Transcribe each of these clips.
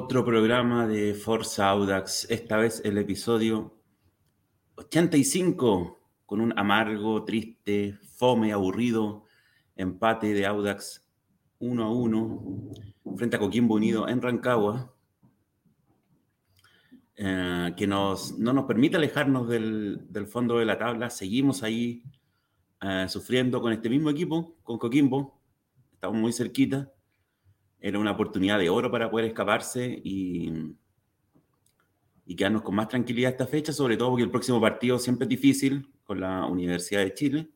Otro programa de Forza Audax, esta vez el episodio 85, con un amargo, triste, fome, aburrido empate de Audax 1 a 1 frente a Coquimbo Unido en Rancagua, eh, que nos, no nos permite alejarnos del, fondo de la tabla. Seguimos ahí eh, sufriendo con este mismo equipo, con Coquimbo. Estamos muy cerquita era una oportunidad de oro para poder escaparse y, y quedarnos con más tranquilidad esta fecha, sobre todo porque el próximo partido siempre es difícil con la Universidad de Chile,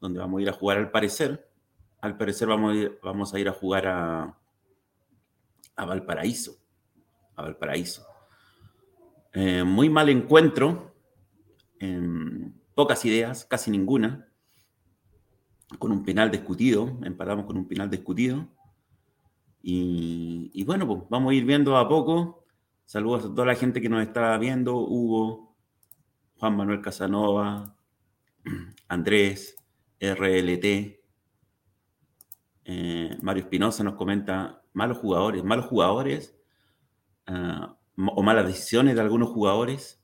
donde vamos a ir a jugar al parecer. Al parecer vamos a ir, vamos a, ir a jugar a, a Valparaíso. A Valparaíso. Eh, muy mal encuentro, em, pocas ideas, casi ninguna, con un penal discutido, empatamos con un penal discutido. Y, bueno, pues vamos a ir viendo a poco. Saludos a toda la gente que nos está viendo, Hugo, Juan Manuel Casanova, Andrés, RLT, eh, Mario Espinosa nos comenta malos jugadores, malos jugadores ah, o malas decisiones de algunos jugadores.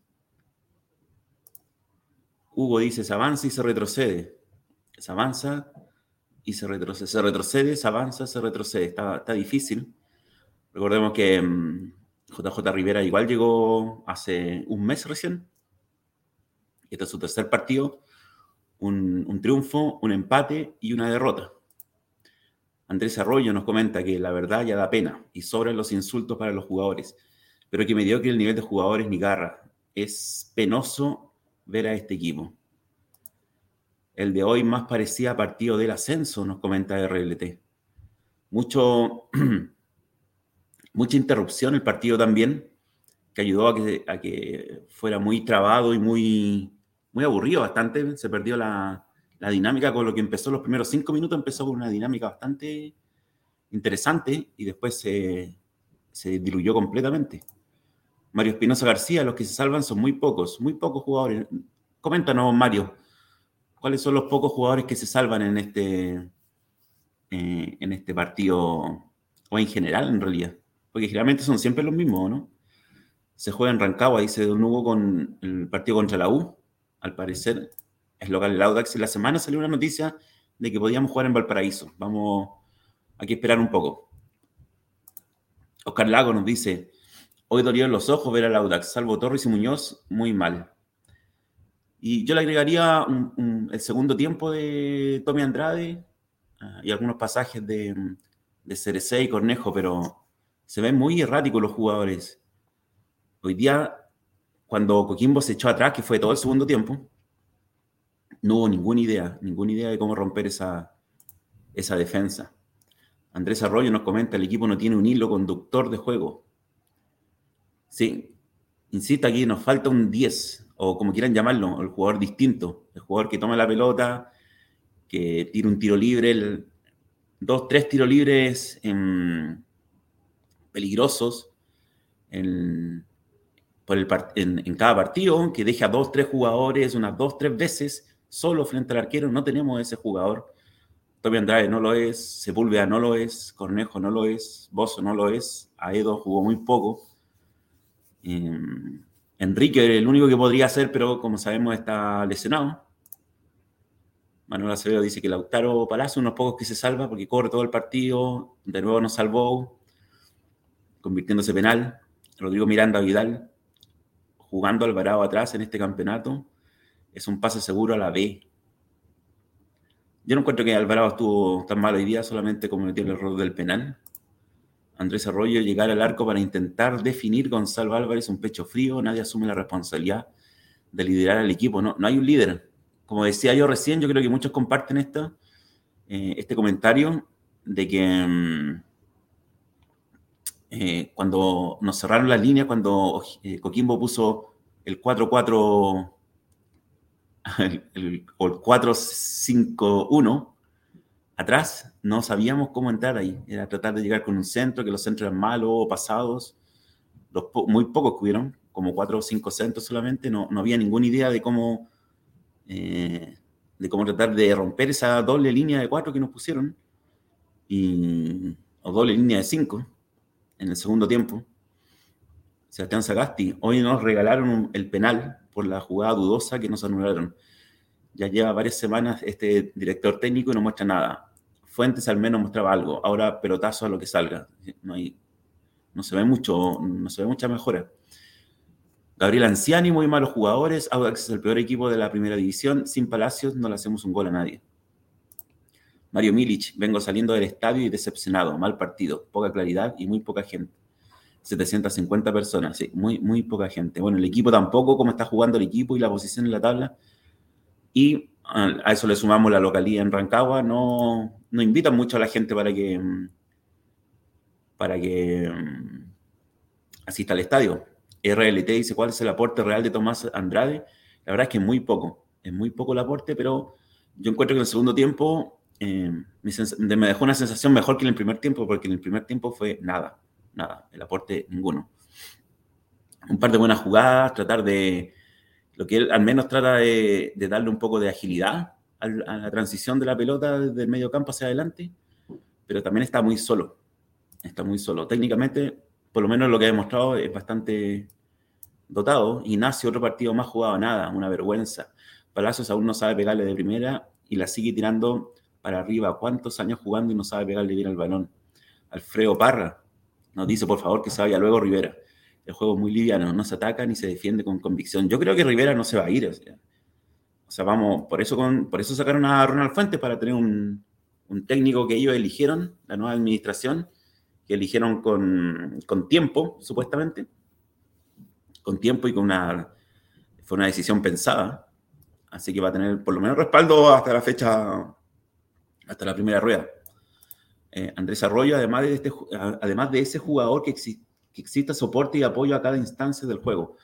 Hugo dice, se avanza y se retrocede. Se avanza y se retrocede, se retrocede, se avanza, se retrocede. Está, está difícil. Recordemos que JJ mm, Rivera igual llegó hace un mes recién. Este es su tercer partido. Un, un, triunfo, un empate y una derrota. Andrés Arroyo nos comenta que la verdad ya da pena y sobran los insultos para los jugadores, pero que me dio que el nivel de jugadores ni garra. Es penoso ver a este equipo. El de hoy más parecía partido del ascenso, nos comenta RLT. Mucho, mucha interrupción el partido también, que ayudó a que, a que fuera muy trabado y muy, muy aburrido bastante. Se perdió la, la dinámica con lo que empezó los primeros cinco minutos, empezó con una dinámica bastante interesante y después se, se diluyó completamente. Mario Espinosa García, los que se salvan son muy pocos, muy pocos jugadores. Coméntanos, Mario, ¿Cuáles son los pocos jugadores que se salvan en este, eh, en este partido o en general en realidad? Porque generalmente son siempre los mismos, ¿no? Se juega en Rancagua, dice Don Hugo, con el partido contra la U. Al parecer es local el Audax. En la semana salió una noticia de que podíamos jugar en Valparaíso. Vamos, hay que esperar un poco. Oscar Lago nos dice, hoy dolió en los ojos ver al Audax, salvo Torres y Muñoz, muy mal. Y yo le agregaría el segundo tiempo de Tommy Andrade ah, y algunos pasajes de, de y Cornejo, pero se ven muy erráticos los jugadores. Hoy día, cuando Coquimbo se echó atrás, que fue todo el segundo tiempo, no hubo ninguna idea, ninguna idea de cómo romper esa, esa defensa. Andrés Arroyo nos comenta, el equipo no tiene un hilo conductor de juego. Sí, insisto aquí, nos falta un 10, o como quieran llamarlo, el jugador distinto, el jugador que toma la pelota, que tira un tiro libre, dos, tres tiros libres en, peligrosos en, cada partido, que deja dos, tres jugadores unas dos, tres veces solo frente al arquero. No tenemos ese jugador. Tommy Andrade no lo es, Sepúlveda no lo es, Cornejo no lo es, Bozo no lo es, Aedo jugó muy poco. Em, Enrique el único que podría ser, pero como sabemos está lesionado. Manuel Acevedo dice que Lautaro Palacio, unos pocos que se salva porque corre todo el partido, de nuevo nos salvó, convirtiéndose penal. Rodrigo Miranda Vidal, jugando Alvarado atrás en este campeonato, es un pase seguro a la B. Yo no encuentro que Alvarado estuvo tan mal hoy día, solamente cometió el error del penal. Andrés Arroyo llegar al arco para intentar definir Gonzalo Álvarez un pecho frío, nadie asume la responsabilidad de liderar al equipo, no, no hay un líder. Como decía yo recién, yo creo que muchos comparten esto, eh, este comentario de que mm, eh, cuando nos cerraron las líneas, cuando eh, Coquimbo puso el 4-4 el, o el 4-5-1, atrás no sabíamos cómo entrar ahí. Era tratar de llegar con un centro, que los centros eran malos o pasados. Muy pocos que hubieron, como cuatro o cinco centros solamente, no, no había ninguna idea de cómo, eh, de cómo tratar de romper esa doble línea de cuatro que nos pusieron, y, o doble línea de cinco en el segundo tiempo. Sebastián Sagasti, hoy nos regalaron el penal por la jugada dudosa que nos anularon. Ya lleva varias semanas este director técnico y no muestra nada. Fuentes al menos mostraba algo. Ahora pelotazo a lo que salga. No, hay, no se ve mucho, no se ve mucha mejora. Gabriel Anciani, muy malos jugadores. Audax es el peor equipo de la primera división. Sin Palacios no le hacemos un gol a nadie. Mario Milic, vengo saliendo del estadio y decepcionado. Mal partido, poca claridad y muy poca gente. 750 personas, sí, muy, muy poca gente. Bueno, el equipo tampoco, cómo está jugando el equipo y la posición en la tabla. Y a eso le sumamos la localidad en Rancagua. No, no invitan mucho a la gente para que, para que mm, asista al estadio. RLT dice cuál es el aporte real de Tomás Andrade. La verdad es que es muy poco, es muy poco el aporte, pero yo encuentro que en el segundo tiempo eh, me dejó una sensación mejor que en el primer tiempo, porque en el primer tiempo fue nada, nada, el aporte ninguno. Un par de buenas jugadas, tratar de, lo que él al menos trata de, darle un poco de agilidad a la transición de la pelota del medio campo hacia adelante, pero también está muy solo, está muy solo. Técnicamente, por lo menos lo que ha demostrado es bastante dotado. Ignacio, otro partido más jugado, nada, una vergüenza. Palacios aún no sabe pegarle de primera y la sigue tirando para arriba. ¿Cuántos años jugando y no sabe pegarle bien al balón? Alfredo Parra nos dice, por favor, que se vaya luego Rivera. El juego es muy liviano, no se ataca ni se defiende con convicción. Yo creo que Rivera no se va a ir. O sea, vamos, por eso, por eso sacaron a Ronald Fuentes para tener un, un técnico que ellos eligieron, la nueva administración, que eligieron con, con, tiempo, supuestamente, con tiempo y con una, fue una decisión pensada, así que va a tener por lo menos respaldo hasta la fecha, hasta la primera rueda. Eh, Andrés Arroyo, además de, este, además de ese jugador que, que exista soporte y apoyo a cada instancia del juego.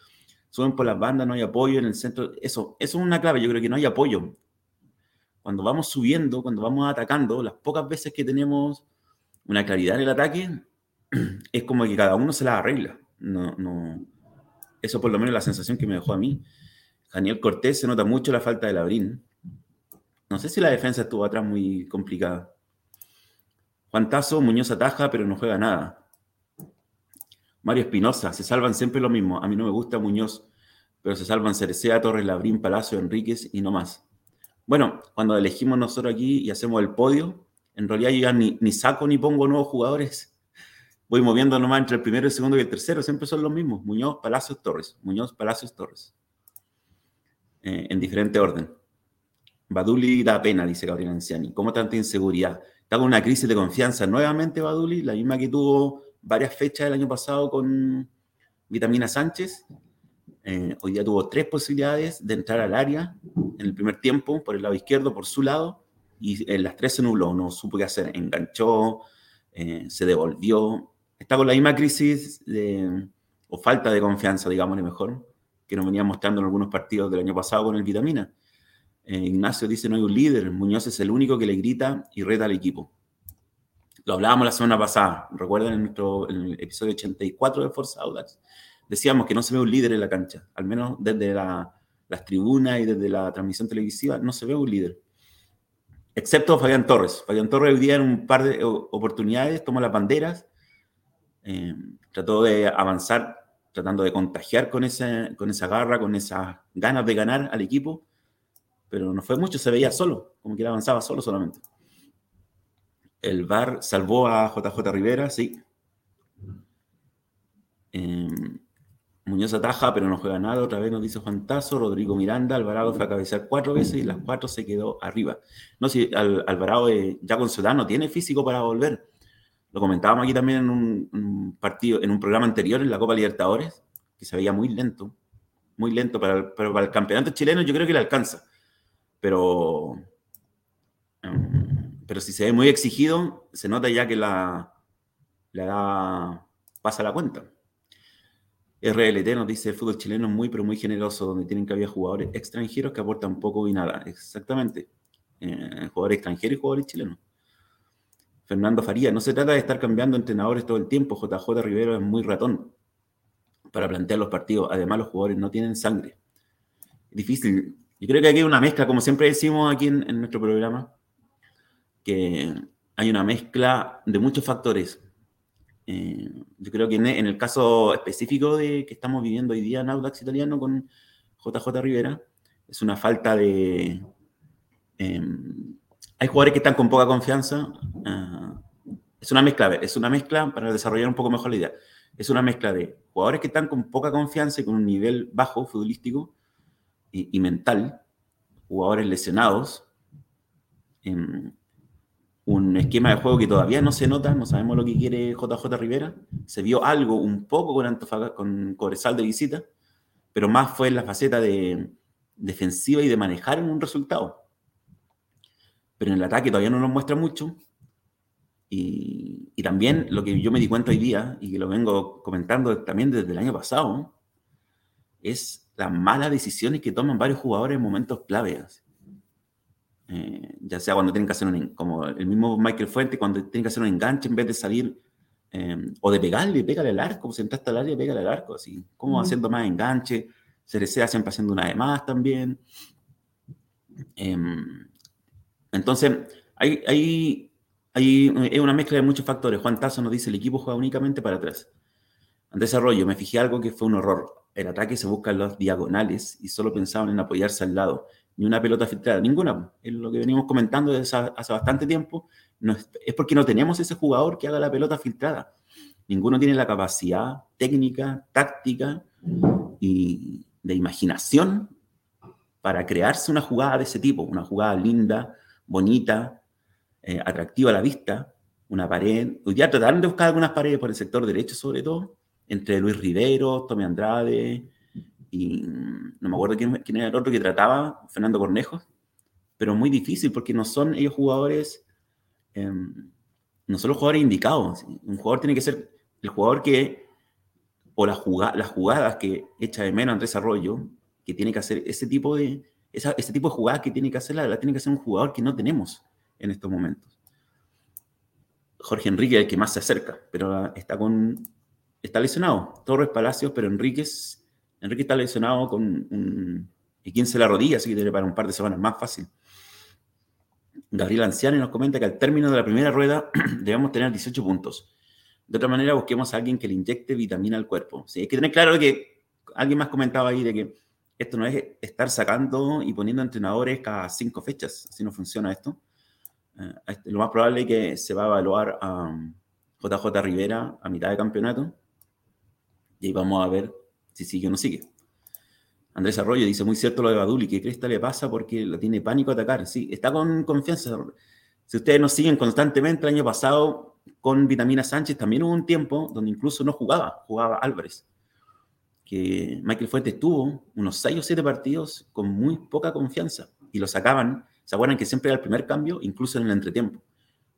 Suben por las bandas, no hay apoyo en el centro. Eso, eso es una clave, yo creo que no hay apoyo. Cuando vamos subiendo, cuando vamos atacando, las pocas veces que tenemos una claridad en el ataque, es como que cada uno se la arregla. No, no, eso por lo menos es la sensación que me dejó a mí. Daniel Cortés se nota mucho la falta de Labrín. No sé si la defensa estuvo atrás muy complicada. Juan Tazo, Muñoz ataja, pero no juega nada. Mario Espinosa, se salvan siempre lo mismo. A mí no me gusta Muñoz, pero se salvan Cerecea, Torres, Labrín, Palacio, Enríquez y no más. Bueno, cuando elegimos nosotros aquí y hacemos el podio, en realidad yo ya ni, saco ni pongo nuevos jugadores. Voy moviendo nomás entre el primero, el segundo y el tercero. Siempre son los mismos. Muñoz, Palacios, Torres. Muñoz, Palacios, Torres. Eh, en diferente orden. Baduli da pena, dice Gabriel Anciani. ¿Cómo tanta inseguridad? Está con una crisis de confianza nuevamente, Baduli, la misma que tuvo varias fechas del año pasado con Vitamina Sánchez. Eh, hoy día tuvo tres posibilidades de entrar al área en el primer tiempo, por el lado izquierdo, por su lado, y en las tres se nubló, no supo qué hacer, enganchó, eh, se devolvió. Está con la misma crisis o falta de confianza, digámosle mejor, que nos venía mostrando en algunos partidos del año pasado con el Vitamina. Eh, Ignacio dice, no hay un líder, Muñoz es el único que le grita y reta al equipo. Lo hablábamos la semana pasada, recuerden en, nuestro, el episodio 84 de Forza Audax, decíamos que no se ve un líder en la cancha, al menos desde las tribunas y desde la transmisión televisiva, no se ve un líder. Excepto Fabián Torres. Fabián Torres hoy día en un par de oportunidades tomó las banderas, eh, trató de avanzar, tratando de contagiar con, ese, con esa garra, con esas ganas de ganar al equipo, pero no fue mucho, se veía solo, como que él avanzaba solo solamente. El VAR salvó a JJ Rivera, sí. Em, Muñoz ataja, pero no juega nada. Otra vez nos dice Juan Tazo, Rodrigo Miranda. Alvarado fue a cabecear cuatro veces y las cuatro se quedó arriba. No sé, si Alvarado eh, ya con su no tiene físico para volver. Lo comentábamos aquí también en un, partido, en un programa anterior en la Copa Libertadores, que se veía muy lento. Muy lento para el, para el campeonato chileno, yo creo que le alcanza. Pero. Em, pero si se ve muy exigido, se nota ya que la, la pasa la cuenta. RLT nos dice, el fútbol chileno es muy, pero muy generoso, donde tienen que haber jugadores extranjeros que aportan poco y nada. Exactamente. Eh, jugadores extranjeros y jugadores chilenos. Fernando Faría, no se trata de estar cambiando entrenadores todo el tiempo. JJ Rivero es muy ratón para plantear los partidos. Además, los jugadores no tienen sangre. difícil. Yo creo que aquí hay una mezcla, como siempre decimos aquí en nuestro programa, que hay una mezcla de muchos factores. Eh, yo creo que en, el caso específico de que estamos viviendo hoy día en Audax Italiano con JJ Rivera, es una falta de... Em, hay jugadores que están con poca confianza. Ah, es una mezcla, es una mezcla para desarrollar un poco mejor la idea. Es una mezcla de jugadores que están con poca confianza y con un nivel bajo futbolístico y, mental, jugadores lesionados, en un esquema de juego que todavía no se nota, no sabemos lo que quiere JJ Rivera. Se vio algo un poco con Antofagasta, con Cobresal de visita, pero más fue en la faceta de defensiva y de manejar un resultado. Pero en el ataque todavía no nos muestra mucho. Y, y, también lo que yo me di cuenta hoy día, y que lo vengo comentando también desde el año pasado, es las malas decisiones que toman varios jugadores en momentos claves. Eh, ya sea cuando tienen que hacer un, como el mismo Michael Fuente, cuando tienen que hacer un enganche en vez de salir, eh, o de pegarle, pégale al arco, sentaste al área, pégale al arco, así, como haciendo más enganche, Cerecea siempre haciendo una de más también. Em, entonces, hay, hay, hay, es una mezcla de muchos factores. Juan Tazo nos dice, el equipo juega únicamente para atrás. En desarrollo, me fijé algo que fue un horror. El ataque se busca en los diagonales y solo pensaban en apoyarse al lado ni una pelota filtrada, ninguna. Es lo que venimos comentando desde hace bastante tiempo. No es, porque no tenemos ese jugador que haga la pelota filtrada. Ninguno tiene la capacidad técnica, táctica y de imaginación para crearse una jugada de ese tipo, una jugada linda, bonita, eh, atractiva a la vista, una pared. Hoy día trataron de buscar algunas paredes por el sector derecho, sobre todo, entre Luis Rivero, Tommy Andrade, y no me acuerdo quién, era el otro que trataba, Fernando Cornejo, pero muy difícil porque no son ellos jugadores, em, no son los jugadores indicados. Un jugador tiene que ser el jugador que, o las jugadas que echa de menos Andrés Arroyo, que tiene que hacer ese tipo de, ese tipo de jugadas que tiene que hacer, la, tiene que hacer un jugador que no tenemos en estos momentos. Jorge Enrique es el que más se acerca, pero está con está lesionado. Torres Palacios, pero Enríquez Enrique está lesionado con un, y 15 la rodilla, así que tiene para un par de semanas más fácil. Gabriel Anciani nos comenta que al término de la primera rueda debemos tener 18 puntos. De otra manera, busquemos a alguien que le inyecte vitamina al cuerpo. Sí, hay que tener claro que alguien más comentaba ahí de que esto no es estar sacando y poniendo entrenadores cada cinco fechas. Así no funciona esto. Eh, este, lo más probable es que se va a evaluar a JJ Rivera a mitad de campeonato y vamos a ver si sigue o no sigue. Andrés Arroyo dice, muy cierto lo de Baduli, que Cresta le pasa porque la tiene pánico a atacar. Sí, está con confianza. Si ustedes nos siguen constantemente, el año pasado con Vitamina Sánchez también hubo un tiempo donde incluso no jugaba, jugaba Álvarez. Que Michael Fuentes tuvo unos 6 o 7 partidos con muy poca confianza y lo sacaban. ¿Se acuerdan que siempre era el primer cambio, incluso en el entretiempo?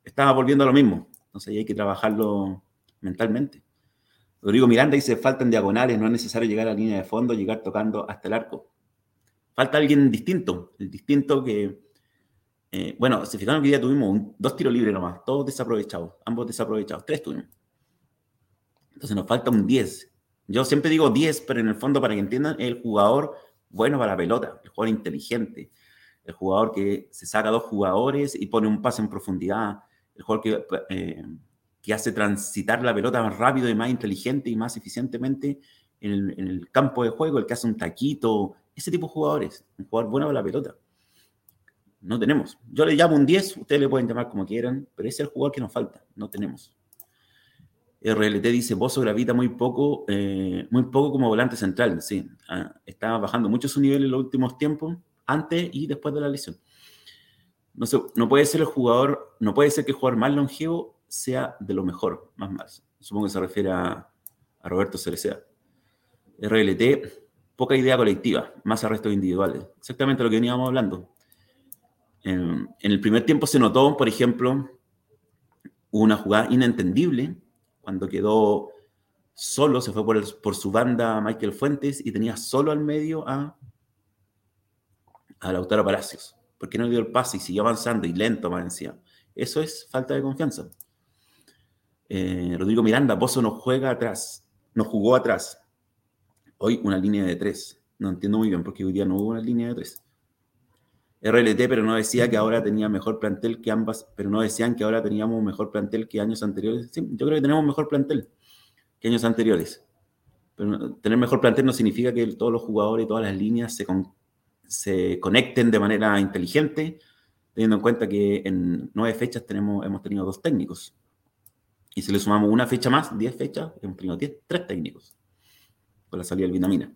Estaba volviendo a lo mismo. Entonces hay que trabajarlo mentalmente. Rodrigo Miranda dice, faltan diagonales, no es necesario llegar a la línea de fondo, llegar tocando hasta el arco. Falta alguien distinto, el distinto que, eh, bueno, se fijaron que día tuvimos dos tiros libres nomás, todos desaprovechados, ambos desaprovechados, tres tuvimos. Entonces nos falta un 10. Yo siempre digo 10, pero en el fondo, para que entiendan, el jugador bueno para la pelota, el jugador inteligente, el jugador que se saca dos jugadores y pone un pase en profundidad, el jugador que... Eh, que hace transitar la pelota más rápido y más inteligente y más eficientemente en el, campo de juego, el que hace un taquito, ese tipo de jugadores, un jugador bueno para la pelota. No tenemos. Yo le llamo un 10, ustedes le pueden llamar como quieran, pero ese es el jugador que nos falta, no tenemos. RLT dice, Bozo gravita muy poco, eh, muy poco como volante central, sí. Ah, está bajando mucho su nivel en los últimos tiempos, antes y después de la lesión. No, no puede ser el jugador, no puede ser que el jugador más longevo sea de lo mejor, más más. Supongo que se refiere a, Roberto Cerecea. RLT, poca idea colectiva, más arrestos individuales. Exactamente lo que veníamos hablando. En, el primer tiempo se notó, por ejemplo, una jugada inentendible cuando quedó solo, se fue por, por, su banda Michael Fuentes y tenía solo al medio a, a Lautaro Palacios. porque no le dio el pase y siguió avanzando y lento más? Eso es falta de confianza. Eh, Rodrigo Miranda, Pozo no juega atrás, no jugó atrás. Hoy una línea de tres. No entiendo muy bien porque hoy día no hubo una línea de tres. RLT, pero no decía que ahora tenía mejor plantel que ambas, pero no decían que ahora teníamos mejor plantel que años anteriores. Sí, yo creo que tenemos mejor plantel que años anteriores. Pero tener mejor plantel no significa que todos los jugadores y todas las líneas se, se conecten de manera inteligente, teniendo en cuenta que en nueve fechas tenemos, hemos tenido dos técnicos. Y si le sumamos una fecha más, diez fechas, hemos tenido diez, tres técnicos con la salida del Vitamina.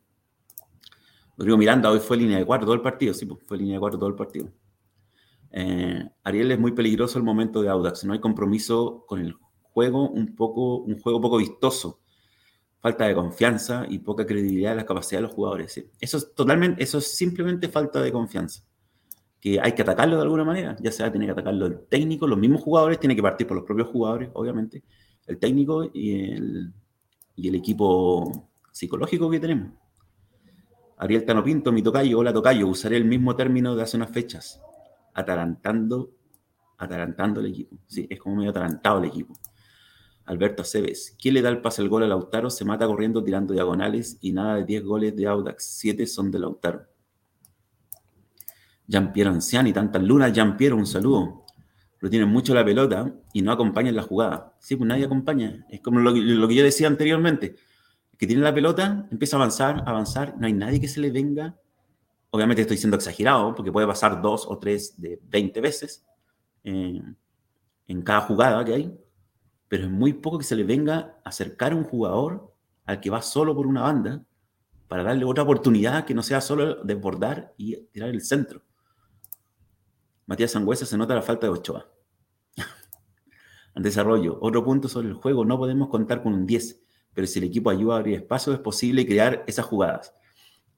Rodrigo Miranda hoy fue línea de cuatro todo el partido, sí, pues, fue línea de cuatro todo el partido. Eh, Ariel es muy peligroso el momento de Audax, no hay compromiso con el juego, un, poco, un juego poco vistoso, falta de confianza y poca credibilidad de la capacidad de los jugadores. Eso es totalmente, eso es simplemente falta de confianza. Que hay que atacarlo de alguna manera, ya sea tiene que atacarlo el técnico, los mismos jugadores, tiene que partir por los propios jugadores, obviamente, el técnico y el, y el equipo psicológico que tenemos. Ariel Tano Pinto, mi tocayo, hola tocayo, usaré el mismo término de hace unas fechas, atarantando, atarantando el equipo. Sí, es como medio atarantado el equipo. Alberto Aceves, ¿quién le da el pase al gol a Lautaro? Se mata corriendo tirando diagonales y nada de 10 goles de Audax, 7 son de Lautaro. Jean-Pierre Anciani, tantas lunas, Jean-Pierre, un saludo. Pero tienen mucho la pelota y no acompañan la jugada. Sí, pues nadie acompaña. Es como lo, que yo decía anteriormente que tiene la pelota, empieza a avanzar, avanzar, no hay nadie que se le venga. Obviamente estoy siendo exagerado, porque puede pasar dos o tres de 20 veces en cada jugada que hay, pero es muy poco que se le venga a acercar a un jugador al que va solo por una banda para darle otra oportunidad que no sea solo desbordar y tirar el centro. Matías Sangüesa se nota la falta de Ochoa. desarrollo, otro punto sobre el juego, no podemos contar con un 10 pero si el equipo ayuda a abrir espacio, es posible crear esas jugadas.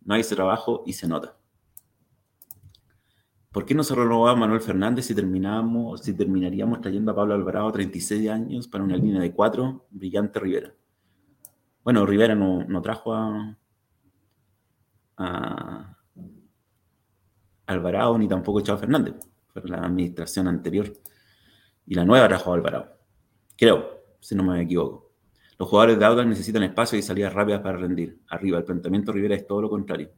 No hay ese trabajo y se nota. ¿Por qué no se renovaba Manuel Fernández si, terminamos, si terminaríamos trayendo a Pablo Alvarado 36 años para una línea de cuatro? Brillante Rivera. Bueno, Rivera no, trajo a, a, Alvarado ni tampoco Chavo Fernández. Fue la administración anterior. Y la nueva trajo Alvarado. Creo, si no me equivoco. Los jugadores de Audax necesitan espacio y salidas rápidas para rendir. Arriba, el planteamiento Rivera es todo lo contrario.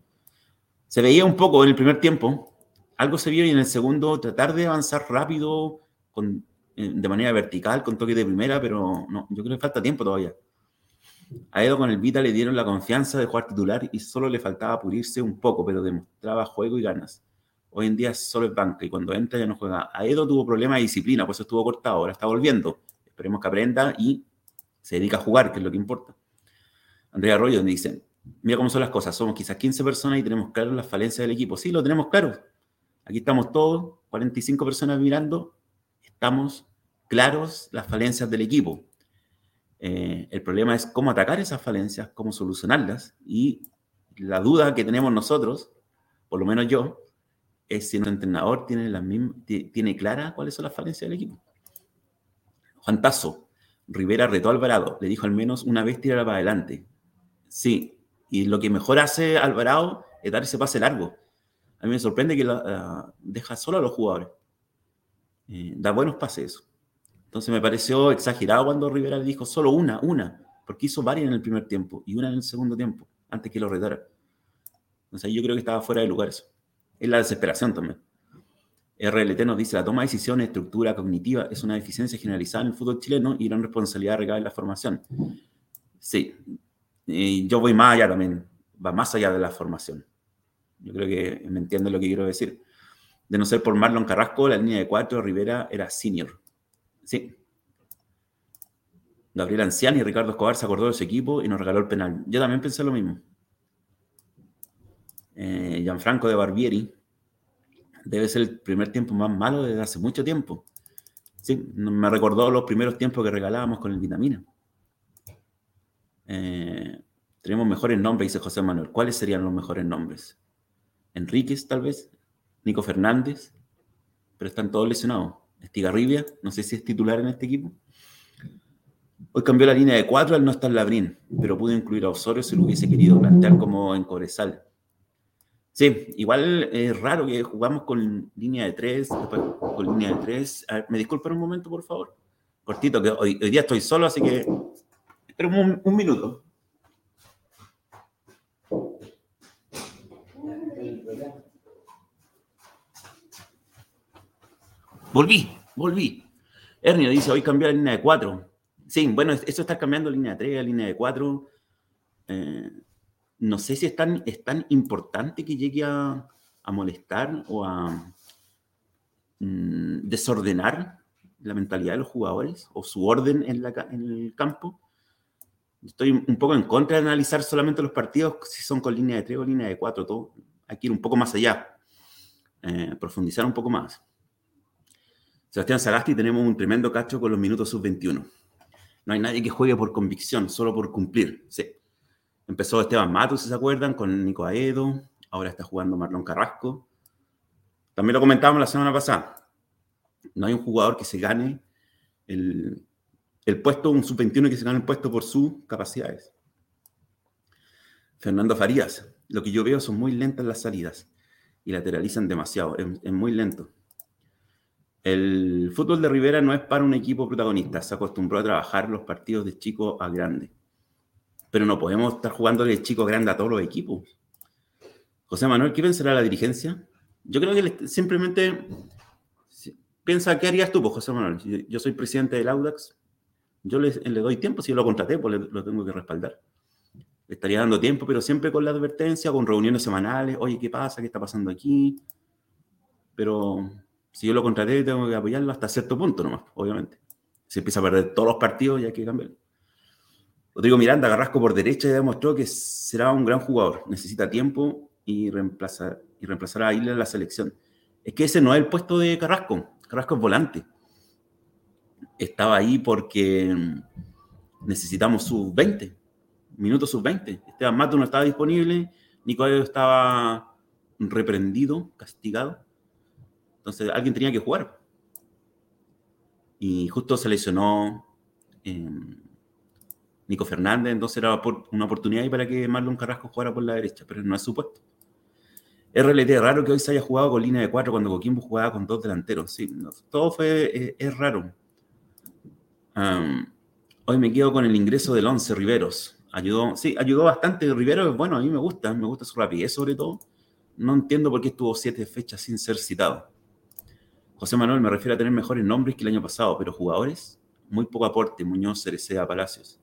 Se veía un poco en el primer tiempo, algo se vio y en el segundo tratar de avanzar rápido, con, eh, de manera vertical, con toque de primera, pero no, yo creo que falta tiempo todavía. A Edo con el Vita le dieron la confianza de jugar titular y solo le faltaba pulirse un poco, pero demostraba juego y ganas. Hoy en día solo es banca y cuando entra ya no juega. A Edo tuvo problemas de disciplina, por eso estuvo cortado, ahora está volviendo. Esperemos que aprenda y se dedica a jugar, que es lo que importa. Andrea Arroyo dice, mira cómo son las cosas, somos quizás 15 personas y tenemos claro las falencias del equipo. Sí, lo tenemos claro. Aquí estamos todos, 45 personas mirando, estamos claros las falencias del equipo. Eh, el problema es cómo atacar esas falencias, cómo solucionarlas y la duda que tenemos nosotros, por lo menos yo, es si entrenador tiene, mismas, tiene clara cuáles son las falencias del equipo. Juan Tazo, Rivera retó a Alvarado, le dijo al menos una vez tirar para adelante. Sí, y lo que mejor hace Alvarado es dar ese pase largo. A mí me sorprende que deja solo a los jugadores. Eh, da buenos pases Entonces me pareció exagerado cuando Rivera le dijo solo una, una, porque hizo varias en el primer tiempo y una en el segundo tiempo, antes que lo retara. Entonces yo creo que estaba fuera de lugar eso. Es la desesperación también. RLT nos dice, la toma de decisiones, estructura cognitiva, es una deficiencia generalizada en el fútbol chileno y gran responsabilidad recae en la formación. Sí, y yo voy más allá también, va más allá de la formación. Yo creo que me entiende lo que quiero decir. De no ser por Marlon Carrasco, la línea de cuatro, Rivera era senior. Sí. Gabriel Anciani y Ricardo Escobar se acordó de su equipo y nos regaló el penal. Yo también pensé lo mismo. Eh, Gianfranco de Barbieri, debe ser el primer tiempo más malo desde hace mucho tiempo. Sí, me recordó los primeros tiempos que regalábamos con el vitamina. Eh, tenemos mejores nombres, dice José Manuel. ¿Cuáles serían los mejores nombres? Enríquez, tal vez. Nico Fernández. Pero están todos lesionados. Estigarribia, no sé si es titular en este equipo. Hoy cambió la línea de cuatro al no estar Labrín, pero pudo incluir a Osorio si lo hubiese querido plantear como en Cobresal. Sí, igual es raro que jugamos con línea de tres, con línea de tres. ¿Me disculpan un momento, por favor? Cortito, que hoy, día estoy solo, así que espero un, minuto. Volví, volví. Ernio dice, hoy cambió la línea de 4. Sí, bueno, eso está cambiando línea de 3 línea de 4. Eh, no sé si es tan, importante que llegue a, molestar o a mm, desordenar la mentalidad de los jugadores o su orden en, el campo. Estoy un poco en contra de analizar solamente los partidos si son con línea de 3 o línea de 4. Todo. Hay que ir un poco más allá, eh, profundizar un poco más. Sebastián Sagasti tenemos un tremendo cacho con los minutos sub-21. No hay nadie que juegue por convicción, solo por cumplir. Sí. Empezó Esteban Matos, si se acuerdan, con Nico Aedo. Ahora está jugando Marlon Carrasco. También lo comentábamos la semana pasada. No hay un jugador que se gane el, el puesto, un sub-21 que se gane el puesto por sus capacidades. Fernando Farías. Lo que yo veo son muy lentas las salidas y lateralizan demasiado. es muy lento. El fútbol de Rivera no es para un equipo protagonista, se acostumbró a trabajar los partidos de chico a grande. Pero no podemos estar jugando de chico grande a todos los equipos. José Manuel, ¿qué pensará la dirigencia? Yo creo que simplemente piensa, ¿qué harías tú, pues, José Manuel? Yo soy presidente del Audax, yo le, doy tiempo, si yo lo contraté, pues lo tengo que respaldar. Le estaría dando tiempo, pero siempre con la advertencia, con reuniones semanales, oye, ¿qué pasa? ¿Qué está pasando aquí? Pero si yo lo contraté, tengo que apoyarlo hasta cierto punto nomás, obviamente. Si empieza a perder todos los partidos, ya hay que cambiarlo. Rodrigo Miranda, Carrasco por derecha, ya demostró que será un gran jugador. Necesita tiempo y reemplazar, y reemplazar a Isla en la selección. Es que ese no es el puesto de Carrasco. Carrasco es volante. Estaba ahí porque necesitamos sus 20, minutos sus 20. Esteban Mato no estaba disponible, Nicolás estaba reprendido, castigado entonces alguien tenía que jugar. Y justo se lesionó em, Nico Fernández, entonces era una oportunidad para que Marlon Carrasco jugara por la derecha, pero no es su puesto. Es realmente raro que hoy se haya jugado con línea de cuatro cuando Coquimbo jugaba con dos delanteros. Sí, todo fue, eh, es, raro. hoy me quedo con el ingreso del 11 Riveros. Ayudó, sí, ayudó bastante. Rivero bueno, a mí me gusta, me gusta su rapidez sobre todo. No entiendo por qué estuvo siete fechas sin ser citado. José Manuel me refiero a tener mejores nombres que el año pasado, pero jugadores, muy poco aporte. Muñoz, Cerecea, Palacios.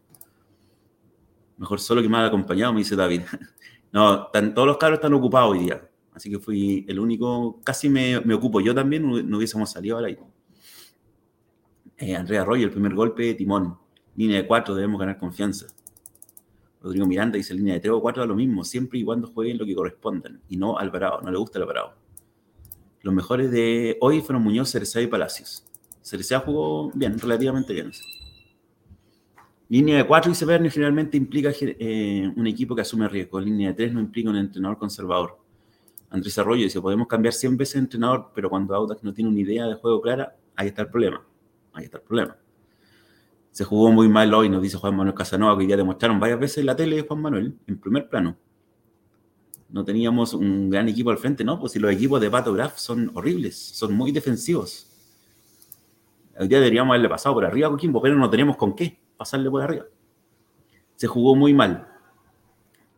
Mejor solo que mal acompañado, me dice David. no, todos los carros están ocupados hoy día. Así que fui el único, casi me, me ocupo. Yo también no, hubiésemos salido al aire. Eh, Andrea Arroyo, el primer golpe, timón. Línea de cuatro, debemos ganar confianza. Rodrigo Miranda dice línea de tres o cuatro, lo mismo, siempre y cuando jueguen lo que correspondan. Y no Alvarado, no le gusta Alvarado. Los mejores de hoy fueron Muñoz, Cerecea y Palacios. Cerecea jugó bien, relativamente bien. Línea de 4 y Severnio generalmente implica eh, un equipo que asume riesgo. Línea de 3 no implica un entrenador conservador. Andrés Arroyo dice, podemos cambiar 100 veces de entrenador, pero cuando Audax no tiene una idea de juego clara, ahí está el problema. Ahí está el problema. Se jugó muy mal hoy, nos dice Juan Manuel Casanova, que ya demostraron varias veces en la tele de Juan Manuel, en primer plano no teníamos un gran equipo al frente, ¿no? Pues si los equipos de Pato Graf son horribles, son muy defensivos. El día deberíamos haberle pasado por arriba a Coquimbo, pero no teníamos con qué pasarle por arriba. Se jugó muy mal.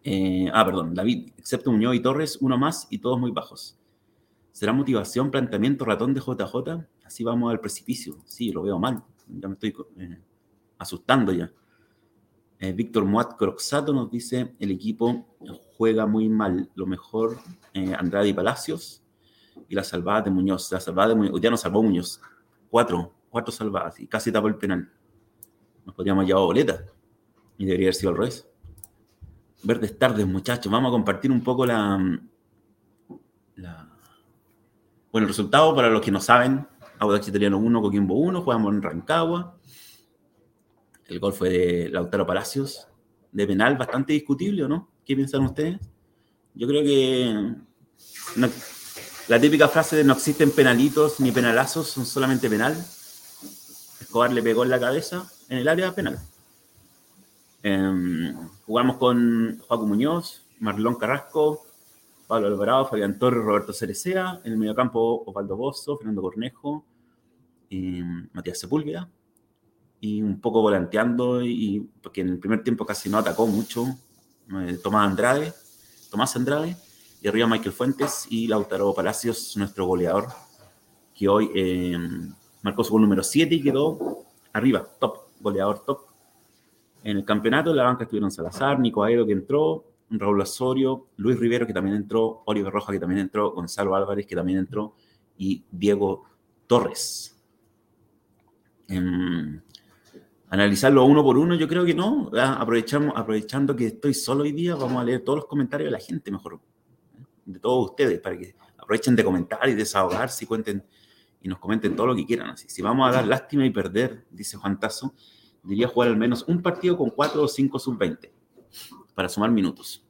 Eh, ah, perdón, David, excepto Muñoz y Torres, uno más y todos muy bajos. ¿Será motivación, planteamiento, ratón de JJ? Así vamos al precipicio. Sí, lo veo mal. Ya me estoy eh, asustando ya. Eh, Víctor Moat Croxato nos dice, el equipo juega muy mal. Lo mejor, Andrade y Palacios y la salvada de Muñoz. La salvada de Muñoz, ya nos salvó Muñoz. Cuatro, cuatro salvadas y casi tapó el penal. Nos podríamos llevar boleta y debería haber sido al revés. Verdes tardes, muchachos. Vamos a compartir un poco la. Bueno, el resultado para los que no saben, Audax Italiano 1, Coquimbo 1, jugamos en Rancagua. El gol fue de Lautaro Palacios, de penal, bastante discutible, ¿o no? ¿Qué piensan ustedes? Yo creo que la típica frase de no existen penalitos ni penalazos, son solamente penal. Escobar le pegó en la cabeza en el área penal. Em, jugamos con Joaquín Muñoz, Marlon Carrasco, Pablo Alvarado, Fabián Torres, Roberto Cerecea. En el mediocampo, Osvaldo Bozo, Fernando Cornejo, y Matías Sepúlveda y un poco volanteando, y, porque en el primer tiempo casi no atacó mucho. Eh, Tomás Andrade, Tomás Andrade, y arriba Michael Fuentes y Lautaro Palacios, nuestro goleador, que hoy eh, marcó su gol número 7 y quedó arriba, top, goleador top. En el campeonato, en la banca estuvieron Salazar, Nico Aedo, que entró, Raúl Osorio, Luis Rivero, que también entró, Oliver Roja, que también entró, Gonzalo Álvarez, que también entró, y Diego Torres. Em, analizarlo uno por uno, yo creo que no. Ah, aprovechamos, aprovechando que estoy solo hoy día, vamos a leer todos los comentarios de la gente mejor, de todos ustedes, para que aprovechen de comentar y desahogarse y cuenten y nos comenten todo lo que quieran. Así, si vamos a dar lástima y perder, dice Juan Tazo, diría jugar al menos un partido con 4 o 5 sub-20 para sumar minutos.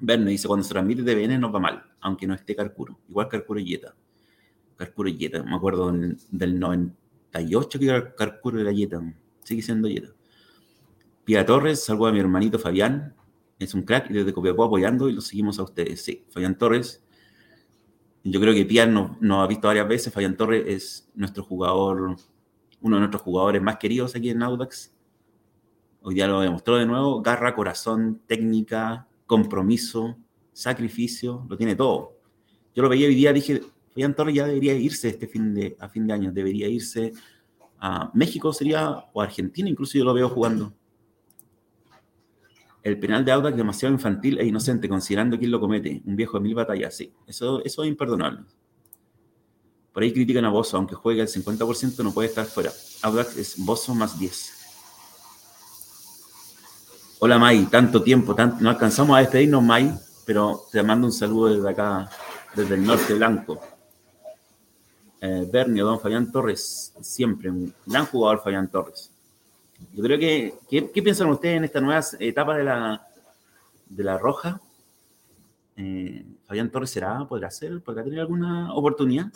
Verne dice, cuando se transmite TVN nos va mal, aunque no esté Carcuro. Igual Carcuro y Yeta. Carcuro y Yeta, me acuerdo del 98 que Carcuro era Yeta. Sigue siendo Yeta. Pia Torres, salvo a mi hermanito Fabián. Es un crack y desde Copiapó apoyando y lo seguimos a ustedes. Sí, Fabián Torres. Yo creo que Pia nos, ha visto varias veces. Fabián Torres es nuestro jugador, uno de nuestros jugadores más queridos aquí en Audax. Hoy día lo demostró de nuevo. Garra, corazón, técnica, compromiso, sacrificio, lo tiene todo. Yo lo veía hoy día, dije, Fabián Torres ya debería irse este fin de, a fin de año, debería irse a México sería, o Argentina, incluso yo lo veo jugando. El penal de Audax demasiado infantil e inocente, considerando quién lo comete. Un viejo de mil batallas, sí. Eso, es imperdonable. Por ahí critican a Bozo, aunque juegue al 50%, no puede estar fuera. Audax es Bozo más 10. Hola May, tanto tiempo, no alcanzamos a despedirnos May, pero te mando un saludo desde acá, desde el norte blanco. Eh, Bernio, don Fabián Torres, siempre un gran jugador Fabián Torres. Yo creo que, ¿qué, piensan ustedes en esta nueva etapa de la, de la Roja? Eh, Fabián Torres será, podrá ser, podrá tener alguna oportunidad.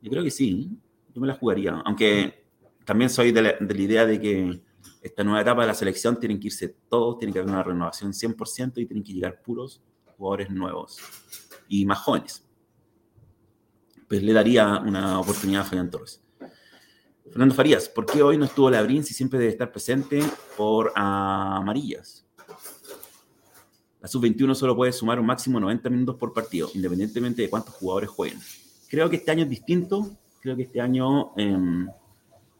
Yo creo que sí, yo me la jugaría, aunque también soy de la idea de que esta nueva etapa de la selección tienen que irse todos, tiene que haber una renovación 100% y tienen que llegar puros jugadores nuevos y más jóvenes. Pues le daría una oportunidad a Fabián Torres. Fernando Farías, ¿por qué hoy no estuvo Labrín si siempre debe estar presente por amarillas? La sub-21 solo puede sumar un máximo 90 minutos por partido, independientemente de cuántos jugadores jueguen. Creo que este año es distinto. Creo que este año em,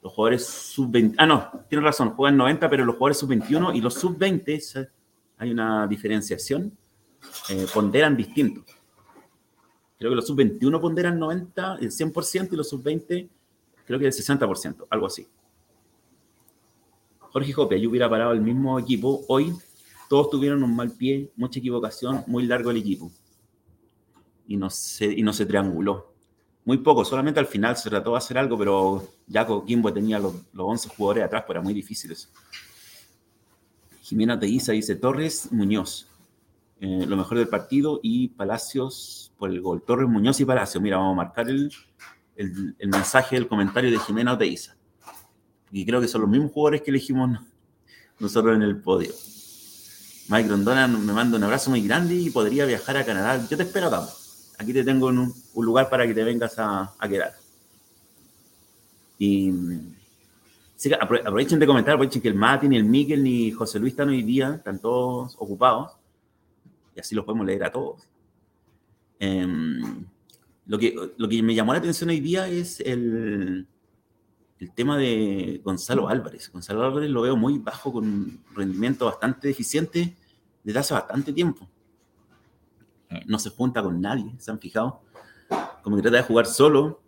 los jugadores sub-20, ah, no, tiene razón, juegan 90, pero los jugadores sub-21 y los sub-20, hay una diferenciación, eh, ponderan distinto. Creo que los sub-21 ponderan 90, el 100%, y los sub-20 creo que el 60%, algo así. Jorge Jope, yo hubiera parado el mismo equipo. Hoy todos tuvieron un mal pie, mucha equivocación, muy largo el equipo. Y no se, y no se trianguló muy poco, solamente al final se trató de hacer algo, pero ya Coquimbo tenía los, los 11 jugadores atrás, pues era muy difícil eso. Jimena Teiza dice Torres Muñoz, eh, lo mejor del partido, y Palacios por el gol. Torres Muñoz y Palacios. Mira, vamos a marcar el, el, mensaje del comentario de Jimena Teiza. Y creo que son los mismos jugadores que elegimos nosotros en el podio. Mike Rondona me manda un abrazo muy grande y podría viajar a Canadá. Yo te espero acá aquí te tengo en un, lugar para que te vengas a, quedar. Y aprovechen de comentar, aprovechen que el Mati, ni el Miguel, ni José Luis están hoy día, están todos ocupados, y así los podemos leer a todos. Em, lo, que, me llamó la atención hoy día es el, tema de Gonzalo Álvarez. Gonzalo Álvarez lo veo muy bajo, con un rendimiento bastante deficiente desde hace bastante tiempo no se junta con nadie, ¿se han fijado? Como que trata de jugar solo.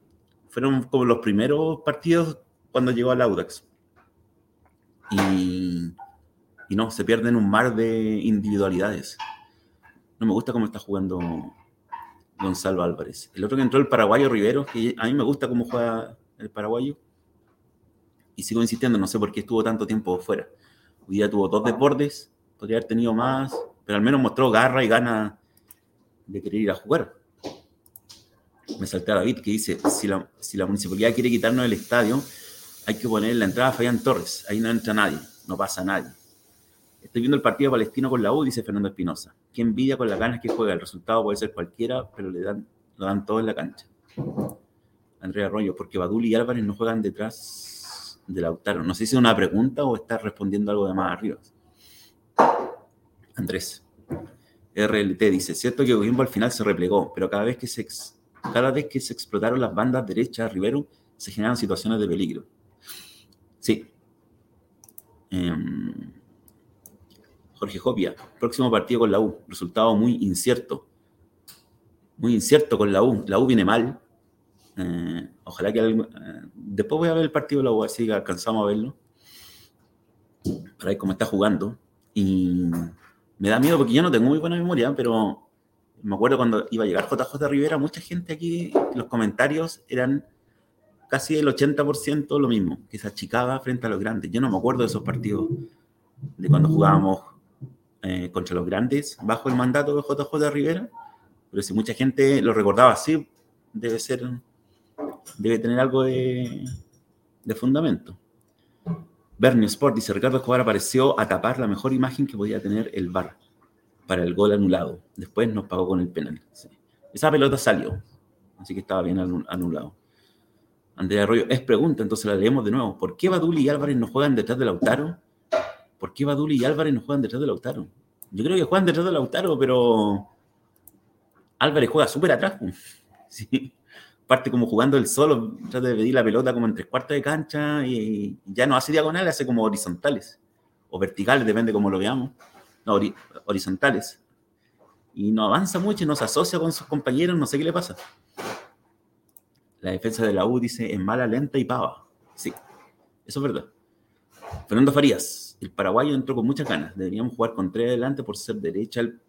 Fueron como los primeros partidos cuando llegó al Audax. Y, y no, se pierde en un mar de individualidades. No me gusta cómo está jugando Gonzalo Álvarez. El otro que entró, el paraguayo Rivero, que a mí me gusta cómo juega el paraguayo. Y sigo insistiendo, no sé por qué estuvo tanto tiempo fuera. Hoy día tuvo dos deportes, podría haber tenido más, pero al menos mostró garra y gana de querer ir a jugar. Me salté a David que dice, si la, si la municipalidad quiere quitarnos el estadio, hay que poner la entrada a Fabián Torres. Ahí no entra nadie, no pasa nadie. Estoy viendo el partido palestino con la U, dice Fernando Espinosa. Qué envidia con las ganas que juega. El resultado puede ser cualquiera, pero le dan, lo dan todo en la cancha. Andrea Arroyo, porque Badul y Álvarez no juegan detrás de Lautaro. No sé si es una pregunta o está respondiendo algo de más arriba. Andrés. RLT dice, cierto que Coquimbo al final se replegó, pero cada vez que se, Cada vez que se explotaron las bandas derechas, Rivero, se generan situaciones de peligro. Sí. Em, Jorge Jopia, próximo partido con la U. Resultado muy incierto. Muy incierto con la U. La U viene mal. Eh, ojalá que... Eh, después voy a ver el partido de la U, así que alcanzamos a verlo. Para ver cómo está jugando. Y me da miedo porque yo no tengo muy buena memoria, pero me acuerdo cuando iba a llegar JJ Rivera, mucha gente aquí, los comentarios eran casi el 80% lo mismo, que se achicaba frente a los grandes. Yo no me acuerdo de esos partidos, de cuando jugábamos eh, contra los grandes bajo el mandato de JJ Rivera, pero si mucha gente lo recordaba así, debe ser, debe tener algo de, de fundamento. Bernie Sport dice, Ricardo Escobar apareció a tapar la mejor imagen que podía tener el VAR para el gol anulado. Después nos pagó con el penal. Esa pelota salió, así que estaba bien anulado. Andrea Arroyo, es pregunta, entonces la leemos de nuevo. ¿Por qué Baduli y Álvarez no juegan detrás de Lautaro? ¿Por qué Baduli y Álvarez no juegan detrás de Lautaro? Yo creo que juegan detrás de Lautaro, pero Álvarez juega súper atrás. Parte como jugando el solo, trata de pedir la pelota como en tres cuartos de cancha y ya no hace diagonales, hace como horizontales o verticales, depende cómo lo veamos. No, horizontales. Y no avanza mucho y no se asocia con sus compañeros, no sé qué le pasa. La defensa de la U dice es mala, lenta y pava. Sí, eso es verdad. Fernando Farías, el paraguayo entró con muchas ganas. Deberíamos jugar con tres adelante por ser derecha el,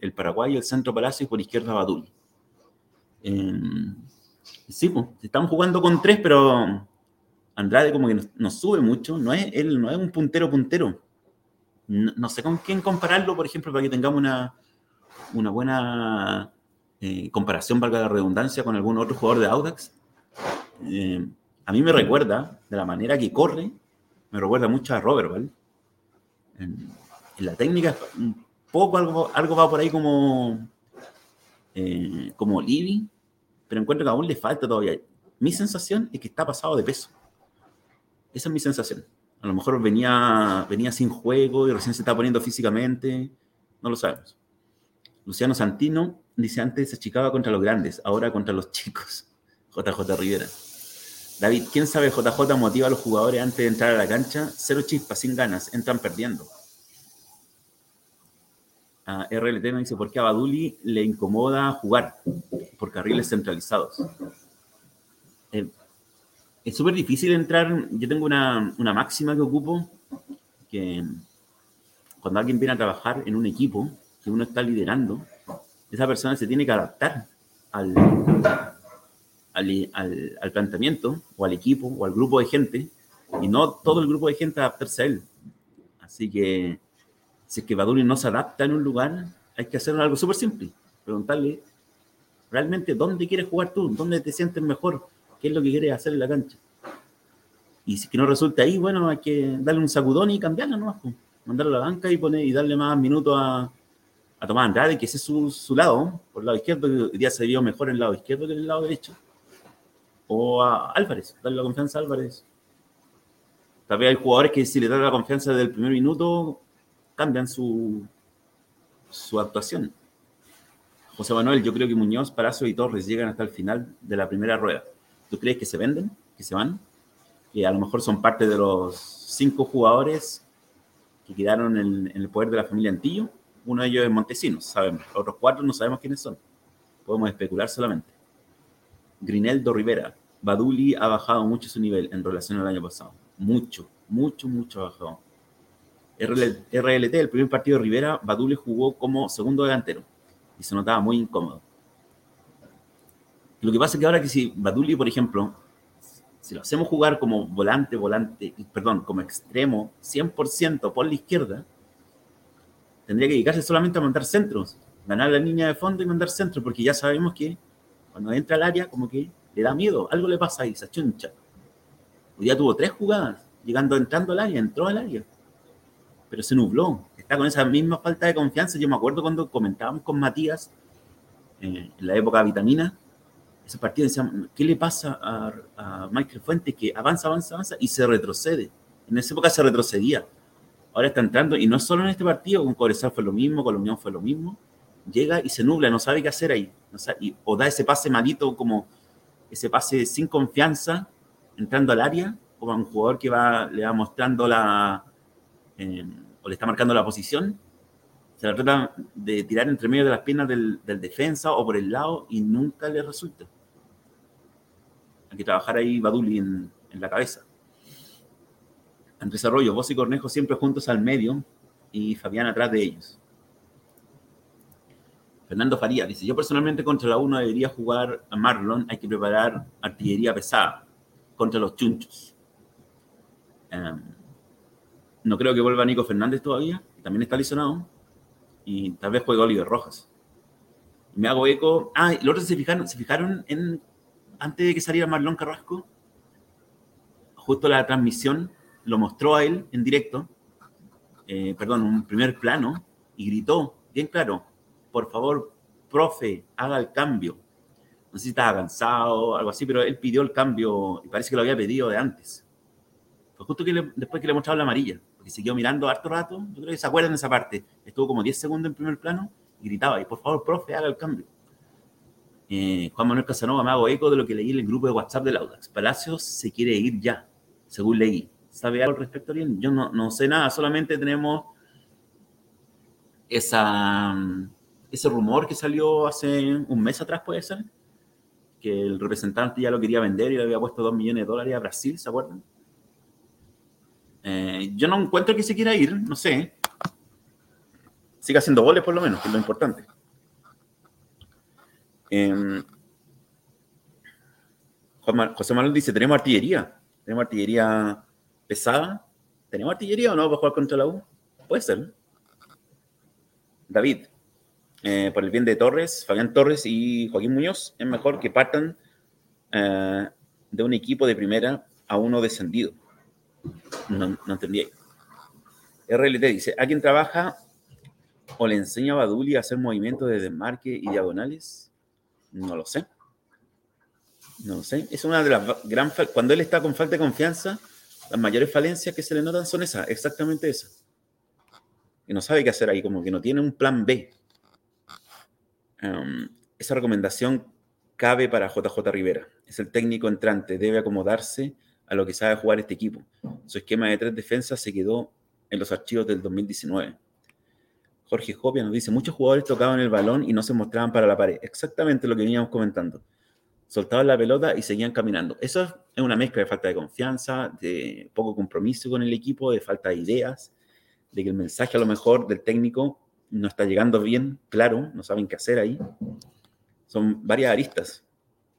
el, paraguayo, el centro Palacio y por izquierda Badul. sí, pues, estamos jugando con tres, pero Andrade como que nos, sube mucho. No es, él no es un puntero puntero. No, sé con quién compararlo, por ejemplo, para que tengamos una, una buena eh, comparación, valga la redundancia, con algún otro jugador de Audax. Eh, a mí me recuerda, de la manera que corre, me recuerda mucho a Robert, ¿vale? En, la técnica, un poco algo, algo va por ahí como, eh, como Libby, pero encuentro que aún le falta todavía. Mi sensación es que está pasado de peso. Esa es mi sensación. A lo mejor venía, venía sin juego y recién se está poniendo físicamente. No lo sabemos. Luciano Santino dice antes se achicaba contra los grandes, ahora contra los chicos. JJ Rivera. David, ¿quién sabe JJ motiva a los jugadores antes de entrar a la cancha? Cero chispas, sin ganas, entran perdiendo. RLT me dice, ¿por qué a Baduli le incomoda jugar por carriles centralizados? Eh, es súper difícil entrar. Yo tengo una, una, máxima que ocupo, que cuando alguien viene a trabajar en un equipo que uno está liderando, esa persona se tiene que adaptar al, al, al, planteamiento o al equipo o al grupo de gente y no todo el grupo de gente adaptarse a él. Así que si es que Baduli no se adapta en un lugar, hay que hacer algo súper simple. Preguntarle realmente dónde quieres jugar tú, dónde te sientes mejor, qué es lo que quieres hacer en la cancha. Y si que no resulta ahí, bueno, hay que darle un sacudón y cambiarla, ¿no? Mandarlo a la banca y, poner, y darle más minutos a, a Tomás Andrade, que ese es su, su lado, por el lado izquierdo, que hoy día se vio mejor en el lado izquierdo que en el lado derecho. O a Álvarez, darle la confianza a Álvarez. Tal vez hay jugadores que si le dan la confianza desde el primer minuto, cambian su, su actuación. José Manuel, yo creo que Muñoz, Palacio y Torres llegan hasta el final de la primera rueda. ¿Tú crees que se venden? ¿Que se van? Que a lo mejor son parte de los cinco jugadores que quedaron en, en el poder de la familia Antillo. Uno de ellos es Montesinos, sabemos. Los otros cuatro no sabemos quiénes son. Podemos especular solamente. Grineldo Rivera. Baduli ha bajado mucho su nivel en relación al año pasado. Mucho, mucho, mucho ha bajado. RLT, el primer partido de Rivera, Badule jugó como segundo delantero y se notaba muy incómodo. Lo que pasa es que ahora que si Baduli, por ejemplo, si lo hacemos jugar como volante, volante, perdón, como extremo, 100% por la izquierda, tendría que dedicarse solamente a mandar centros, ganar la línea de fondo y mandar centros, porque ya sabemos que cuando entra al área, como que le da miedo, algo le pasa ahí, se achuncha. Hoy ya tuvo tres jugadas, llegando, entrando al área, entró al área pero se nubló. Está con esa misma falta de confianza. Yo me acuerdo cuando comentábamos con Matías eh, en la época de Vitamina, ese partido decían, ¿qué le pasa a, Michael Fuentes que avanza, avanza, avanza y se retrocede? En esa época se retrocedía. Ahora está entrando, y no solo en este partido, con Cobresal fue lo mismo, con la Unión fue lo mismo. Llega y se nubla, no sabe qué hacer ahí. O da ese pase malito como ese pase sin confianza entrando al área, como a un jugador que va, le va mostrando la, eh, o le está marcando la posición, se la trata de tirar entre medio de las piernas del, defensa o por el lado y nunca le resulta. Hay que trabajar ahí Baduli en, en la cabeza. En desarrollo, vos y Cornejo siempre juntos al medio y Fabián atrás de ellos. Fernando Faría dice, yo personalmente contra la 1 debería jugar a Marlon, hay que preparar artillería pesada contra los chunchos. Em, no creo que vuelva Nico Fernández todavía, también está lesionado, y tal vez juegue Oliver Rojas. me hago eco. Ah, los otros se fijaron, se fijaron en, antes de que saliera Marlon Carrasco, justo la transmisión lo mostró a él en directo, eh, perdón, un primer plano, y gritó, bien claro, por favor, profe, haga el cambio. No sé si estaba cansado o algo así, pero él pidió el cambio y parece que lo había pedido de antes. Fue justo que después que le mostraba la amarilla, porque siguió mirando harto rato. Yo creo que se acuerdan de esa parte. Estuvo como 10 segundos en primer plano y gritaba, y por favor, profe, haga el cambio. Eh, Juan Manuel Casanova me hago eco de lo que leí en el grupo de WhatsApp del Audax. Palacios se quiere ir ya, según leí. ¿Sabe algo al respecto, bien? Yo no, no sé nada, solamente tenemos esa ese rumor que salió hace un mes atrás, puede ser, que el representante ya lo quería vender y le había puesto dos millones de dólares a Brasil, ¿se acuerdan? Eh, yo no encuentro que se quiera ir, no sé. Siga haciendo goles por lo menos, que es lo importante. Em, José Manuel dice, tenemos artillería, tenemos artillería pesada. ¿Tenemos artillería o no para jugar contra la U? Puede ser. David, eh, por el bien de Torres, Fabián Torres y Joaquín Muñoz, es mejor que partan eh, de un equipo de primera a uno descendido. No, entendí. RLT dice, ¿a quién trabaja o le enseña a Baduli a hacer movimientos de desmarque y diagonales? No lo sé. No lo sé. Es una de las gran... Cuando él está con falta de confianza, las mayores falencias que se le notan son esas, exactamente esas. Y no sabe qué hacer ahí, como que no tiene un plan B. Em, esa recomendación cabe para JJ Rivera. Es el técnico entrante, debe acomodarse a lo que sabe jugar este equipo. Su esquema de tres defensas se quedó en los archivos del 2019. Jorge Jopia nos dice, muchos jugadores tocaban el balón y no se mostraban para la pared. Exactamente lo que veníamos comentando. Soltaban la pelota y seguían caminando. Eso es una mezcla de falta de confianza, de poco compromiso con el equipo, de falta de ideas, de que el mensaje a lo mejor del técnico no está llegando bien, claro, no saben qué hacer ahí. Son varias aristas,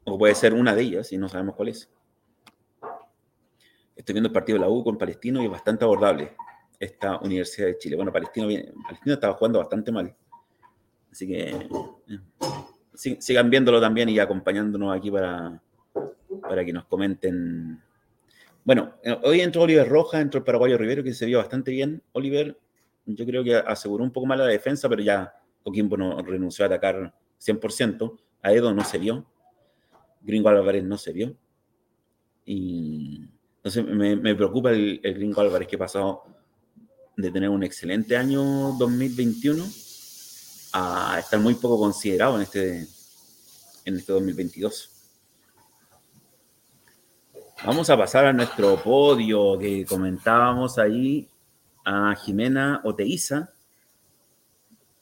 o puede ser una de ellas y no sabemos cuál es. Estoy viendo el partido de la U con Palestino y es bastante abordable esta Universidad de Chile. Bueno, Palestino, Palestino estaba jugando bastante mal. Así que eh, sigan viéndolo también y acompañándonos aquí para, para que nos comenten. Bueno, eh, hoy entró Oliver Roja, entró el paraguayo Rivero, que se vio bastante bien. Oliver yo creo que aseguró un poco más la defensa, pero ya Coquimbo no renunció a atacar 100%. A Edo no se vio. Gringo Álvarez no se vio. Y entonces me, preocupa el, Gringo Álvarez que ha pasado de tener un excelente año 2021 a estar muy poco considerado en este, en este 2022. Vamos a pasar a nuestro podio que comentábamos ahí a Jimena Oteiza,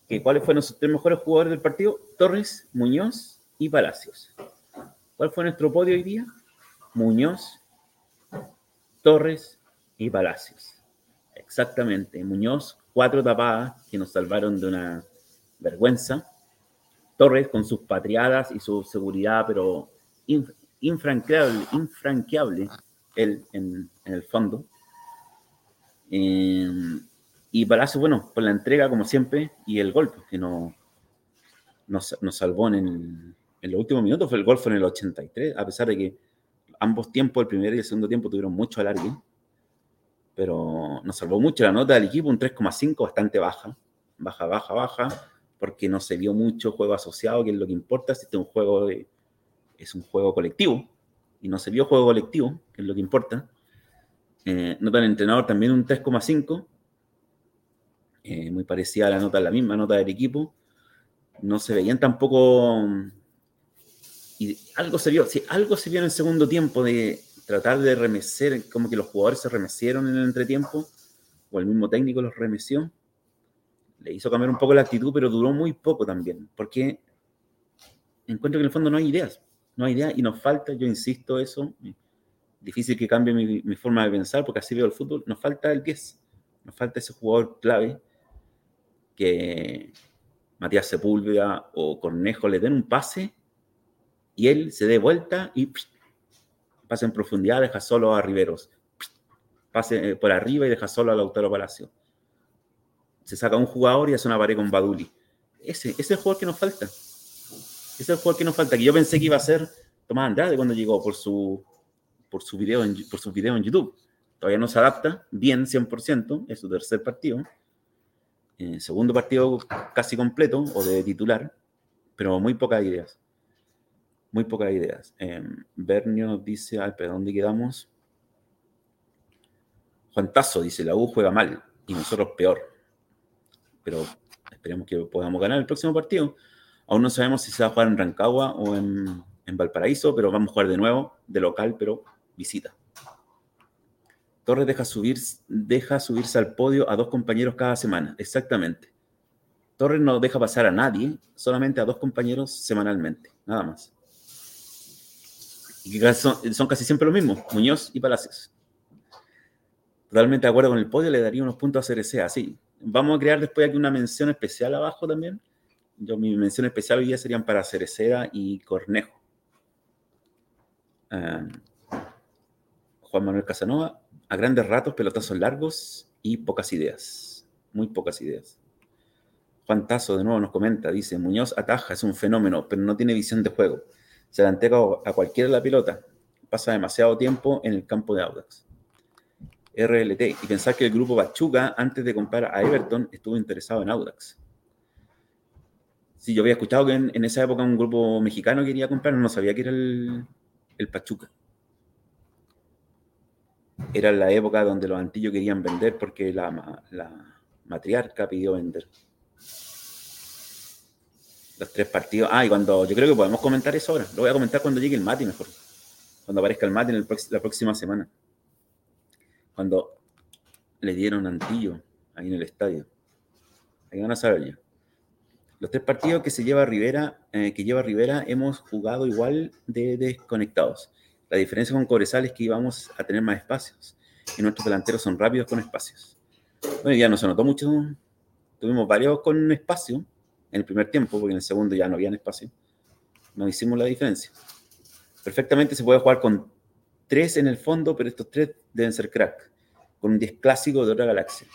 que cuáles fueron sus tres mejores jugadores del partido, Torres, Muñoz y Palacios. ¿Cuál fue nuestro podio hoy día? Muñoz, Torres y Palacios. Exactamente. Muñoz, cuatro tapadas que nos salvaron de una vergüenza. Torres con sus patriadas y su seguridad, pero infranqueable, infranqueable él en el fondo. Eh, y Palacio, bueno, por la entrega, como siempre, y el gol, que no, nos, salvó en, el, los últimos minutos, fue el gol en el 83, a pesar de que ambos tiempos, el primer y el segundo tiempo, tuvieron mucho alargue, pero nos salvó mucho la nota del equipo, un 3,5 bastante baja, baja, baja, baja, porque no se vio mucho juego asociado, que es lo que importa, si este es un juego, es un juego colectivo, y no se vio juego colectivo, que es lo que importa. Eh, nota del entrenador también un 3,5. Eh, muy parecida a la nota, la misma nota del equipo. No se veían tampoco y algo se vio, sí, algo se vio en el segundo tiempo de tratar de remecer, como que los jugadores se remecieron en el entretiempo, o el mismo técnico los remeció, le hizo cambiar un poco la actitud, pero duró muy poco también, porque encuentro que en el fondo no hay ideas, no hay ideas y nos falta, yo insisto eso, difícil que cambie mi, forma de pensar, porque así veo el fútbol, nos falta el 10, nos falta ese jugador clave que Matías Sepúlveda o Cornejo le den un pase y él se dé vuelta y pase en profundidad, deja solo a Riveros, pase eh, por arriba y deja solo a Lautaro Palacio. Se saca un jugador y hace una pared con Baduli. Ese, ese es el jugador que nos falta. Ese es el jugador que nos falta, que yo pensé que iba a ser Tomás Andrade cuando llegó por su, por su, video, en, por su video en YouTube. Todavía no se adapta bien 100%, es su tercer partido. Eh, segundo partido casi completo o de titular, pero muy pocas ideas. Muy pocas ideas. Eh, Bernio nos dice, ay, pero ¿dónde quedamos? Juan Tazo dice, la U juega mal y nosotros peor. Pero esperemos que podamos ganar el próximo partido. Aún no sabemos si se va a jugar en Rancagua o en, en Valparaíso, pero vamos a jugar de nuevo, de local, pero visita. Torres deja, subir, deja subirse al podio a dos compañeros cada semana, exactamente. Torres no deja pasar a nadie, solamente a dos compañeros semanalmente, nada más. Y son, son casi siempre los mismos, Muñoz y Palacios. Totalmente de acuerdo con el podio, le daría unos puntos a CRC, así. Vamos a crear después aquí una mención especial abajo también. Yo, mi mención especial hoy día serían para Cereceda y Cornejo. Ah, Juan Manuel Casanova, a grandes ratos, pelotazos largos y pocas ideas. Muy pocas ideas. Juan Tazo de nuevo nos comenta, dice, Muñoz ataja, es un fenómeno, pero no tiene visión de juego se la entrega a cualquiera la pelota. Pasa demasiado tiempo en el campo de Audax. RLT. Y pensar que el grupo Pachuca, antes de comprar a Everton, estuvo interesado en Audax. Sí, yo había escuchado que en, esa época un grupo mexicano quería comprar, no sabía que era el, Pachuca. Era la época donde los antillos querían vender porque la, la matriarca pidió vender los tres partidos. Ah, y cuando yo creo que podemos comentar eso ahora. Lo voy a comentar cuando llegue el Mati mejor. Cuando aparezca el Mati en la próxima semana. Cuando le dieron Antillo ahí en el estadio. Ahí van a saber ya. Los tres partidos que se lleva Rivera, eh, que lleva Rivera, hemos jugado igual de desconectados. La diferencia con Cobresal es que íbamos a tener más espacios. Y nuestros delanteros son rápidos con espacios. Bueno, ya no se notó mucho. Tuvimos varios con espacio, en el primer tiempo, porque en el segundo ya no había espacio, no hicimos la diferencia. Perfectamente se puede jugar con tres en el fondo, pero estos tres deben ser crack, con un 10 clásico de otra galaxia.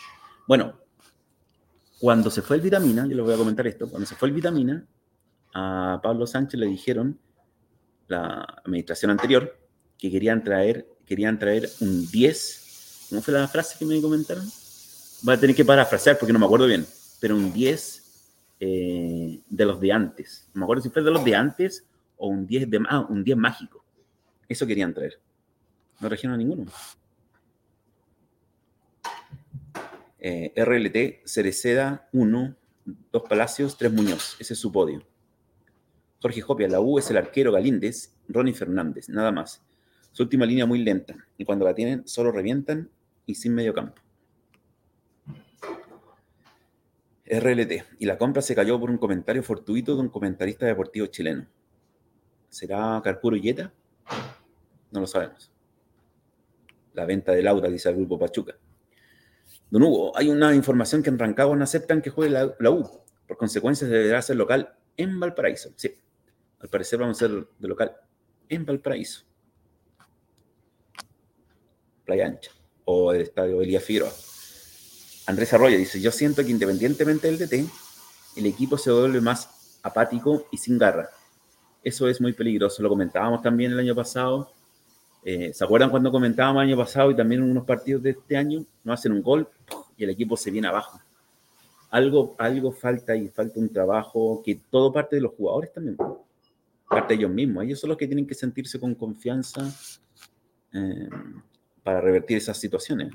Bueno, cuando se fue el Vitamina, yo les voy a comentar esto, cuando se fue el Vitamina, a Pablo Sánchez le dijeron, la administración anterior, que querían traer, querían traer un 10, ¿cómo fue la frase que me comentaron? Voy a tener que parafrasear porque no me acuerdo bien, pero un 10 eh, de los de antes. No me acuerdo si fue de los de antes o un 10 de ah, un 10 mágico. Eso querían traer. No trajeron a ninguno. Eh, RLT, Cereceda, 1, 2 Palacios, 3 Muñoz. Ese es su podio. Jorge Jopia, la U es el arquero Galíndez, Ronnie Fernández, nada más. Su última línea muy lenta y cuando la tienen solo revientan y sin medio campo. RLT. Y la compra se cayó por un comentario fortuito de un comentarista deportivo chileno. ¿Será Carpuro Yeta? No lo sabemos. La venta de Laura, dice el grupo Pachuca. Don Hugo, hay una información que en Rancagua no aceptan que juegue la, U. Por consecuencia, deberá ser local en Valparaíso. Sí, al parecer vamos a ser de local en Valparaíso. Playa Ancha o el estadio Elías Figueroa. Andrés Arroyo dice, yo siento que independientemente del DT, el equipo se vuelve más apático y sin garra. Eso es muy peligroso. Lo comentábamos también el año pasado. Eh, ¿Se acuerdan cuando comentábamos el año pasado y también en unos partidos de este año? No hacen un gol y el equipo se viene abajo. Algo, algo falta y falta un trabajo que todo parte de los jugadores también. Parte de ellos mismos. Ellos son los que tienen que sentirse con confianza eh, para revertir esas situaciones.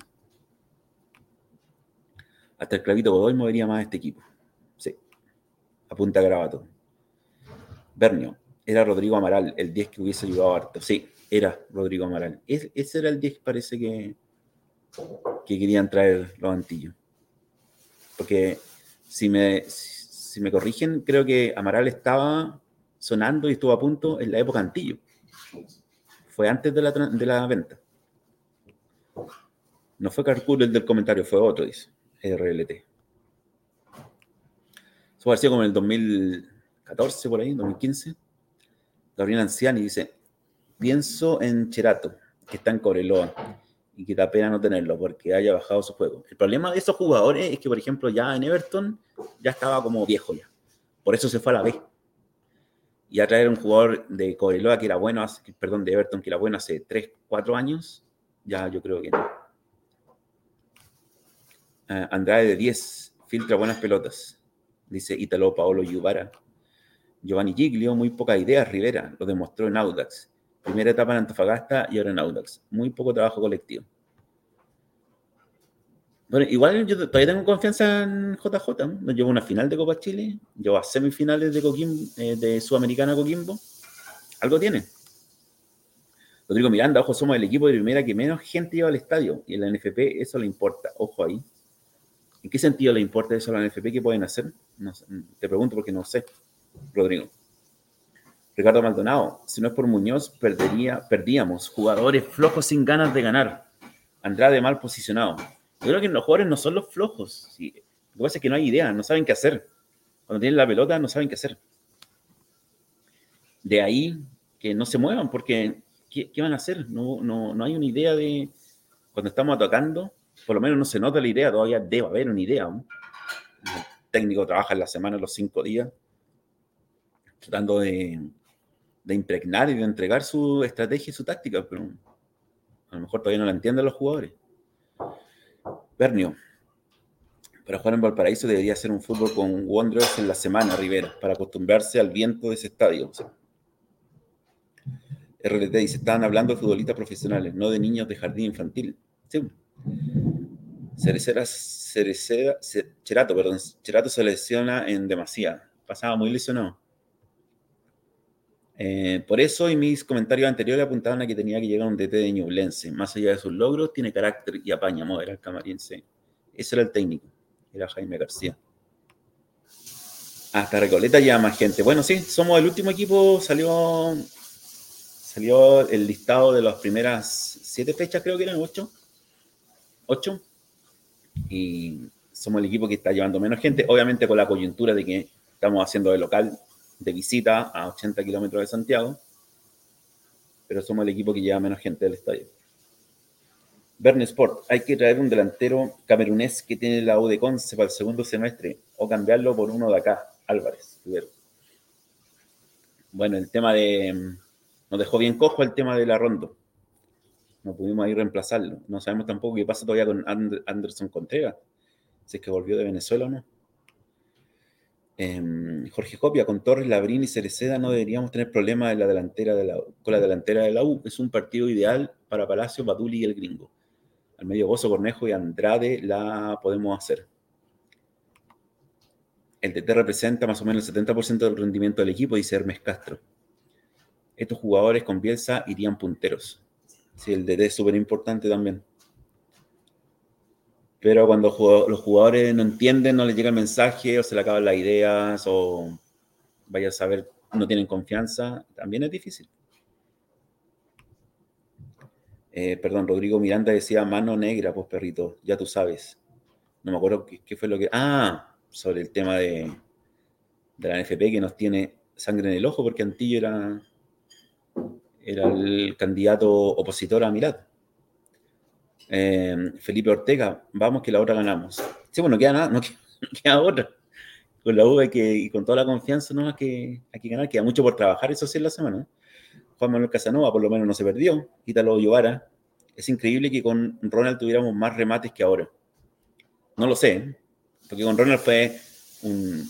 Hasta el clavito Godoy movería más este equipo. Sí. Apunta grabato. Bernio. Era Rodrigo Amaral, el 10 que hubiese ayudado harto. Sí, era Rodrigo Amaral. ese era el 10 que parece que, que querían traer los antillos. Porque si me, si me corrigen, creo que Amaral estaba sonando y estuvo a punto en la época Antillo. Fue antes de la, de la venta. No fue Carcur el del comentario, fue otro, dice RLT. Eso pareció como en el 2014, por ahí, 2015. Gabriel Anciani dice: Pienso en Cherato, que está en Cobreloa, y que da pena no tenerlo porque haya bajado su juego. El problema de esos jugadores es que, por ejemplo, ya en Everton ya estaba como viejo ya. Por eso se fue a la B. Y a traer un jugador de Cobreloa que era bueno, perdón, de Everton que era bueno hace 3, 4 años, ya yo creo que no. Uh, Andrade de 10, filtra buenas pelotas, dice Italo Paolo Yubara. Giovanni Giglio, muy pocas ideas, Rivera, lo demostró en Audax. Primera etapa en Antofagasta y ahora en Audax. Muy poco trabajo colectivo. Bueno, igual yo todavía tengo confianza en JJ. Nos llevo una final de Copa Chile, llevo a semifinales de, Coquimbo, eh, de Sudamericana Coquimbo. Algo tiene. Rodrigo Miranda, ojo, somos el equipo de primera que menos gente lleva al estadio. Y en la NFP eso le importa. Ojo ahí. ¿En qué sentido le importa eso a la NFP? ¿Qué pueden hacer? te pregunto porque no sé, Rodrigo. Ricardo Maldonado, si no es por Muñoz, perdería, perdíamos. Jugadores flojos sin ganas de ganar. Andrade mal posicionado. Yo creo que los jugadores no son los flojos. Lo que pasa es que no hay idea, no saben qué hacer. Cuando tienen la pelota, no saben qué hacer. De ahí que no se muevan, porque ¿qué, van a hacer? No, no, no hay una idea de. Cuando estamos atacando, por lo menos no se nota la idea, todavía debe haber una idea. El técnico trabaja en la semana los cinco días, tratando de, impregnar y de entregar su estrategia y su táctica, pero a lo mejor todavía no la entienden los jugadores. Bernio, para jugar en Valparaíso debería ser un fútbol con Wanderers en la semana, Rivera, para acostumbrarse al viento de ese estadio. RLT dice, estaban hablando de futbolistas profesionales, no de niños de jardín infantil. Sí. Cerecera, Cerecera, Cherato, perdón, Cherato se lesiona en demasía. Pasaba muy lesionado. Eh, por eso, y mis comentarios anteriores apuntaban a que tenía que llegar un DT de Ñublense. Más allá de sus logros, tiene carácter y apaña modera el camarense. Ese era el técnico, era Jaime García. Hasta Recoleta ya más gente. Bueno, sí, somos el último equipo. Salió, salió el listado de las primeras siete fechas, creo que eran ocho. 8 y somos el equipo que está llevando menos gente, obviamente con la coyuntura de que estamos haciendo de local de visita a 80 kilómetros de Santiago, pero somos el equipo que lleva menos gente del estadio. Bern Sport, hay que traer un delantero camerunés que tiene la U de Conce para el segundo semestre o cambiarlo por uno de acá, Álvarez. Bueno, el tema de. Nos dejó bien cojo el tema de la ronda no pudimos ahí reemplazarlo. No sabemos tampoco qué pasa todavía con Anderson Contreras, si es que volvió de Venezuela o no. Em, Jorge Copia, con Torres, Labrín y Cereceda no deberíamos tener problemas la delantera de la, con la delantera de la U. Es un partido ideal para Palacio, Batuli y el gringo. Al medio Bozo, Cornejo y Andrade la podemos hacer. El TT representa más o menos el 70% del rendimiento del equipo, dice Hermes Castro. Estos jugadores con Bielsa irían punteros. Sí, el DD es súper importante también. Pero cuando los jugadores no entienden, no les llega el mensaje, o se le acaban las ideas, o vaya a saber, no tienen confianza, también es difícil. Eh, perdón, Rodrigo Miranda decía mano negra, pues perrito, ya tú sabes. No me acuerdo qué, fue lo que. Ah, sobre el tema de, de la NFP que nos tiene sangre en el ojo, porque Antillo era era el candidato opositor a Mirad. Eh, Felipe Ortega, vamos que la otra ganamos. Sí, bueno, no queda nada, no queda, otra. Con la U que, y con toda la confianza no hay que, hay que ganar, queda mucho por trabajar, eso sí en la semana. Juan Manuel Casanova por lo menos no se perdió, Ítalo Llovara. Es increíble que con Ronald tuviéramos más remates que ahora. No lo sé, porque con Ronald fue un,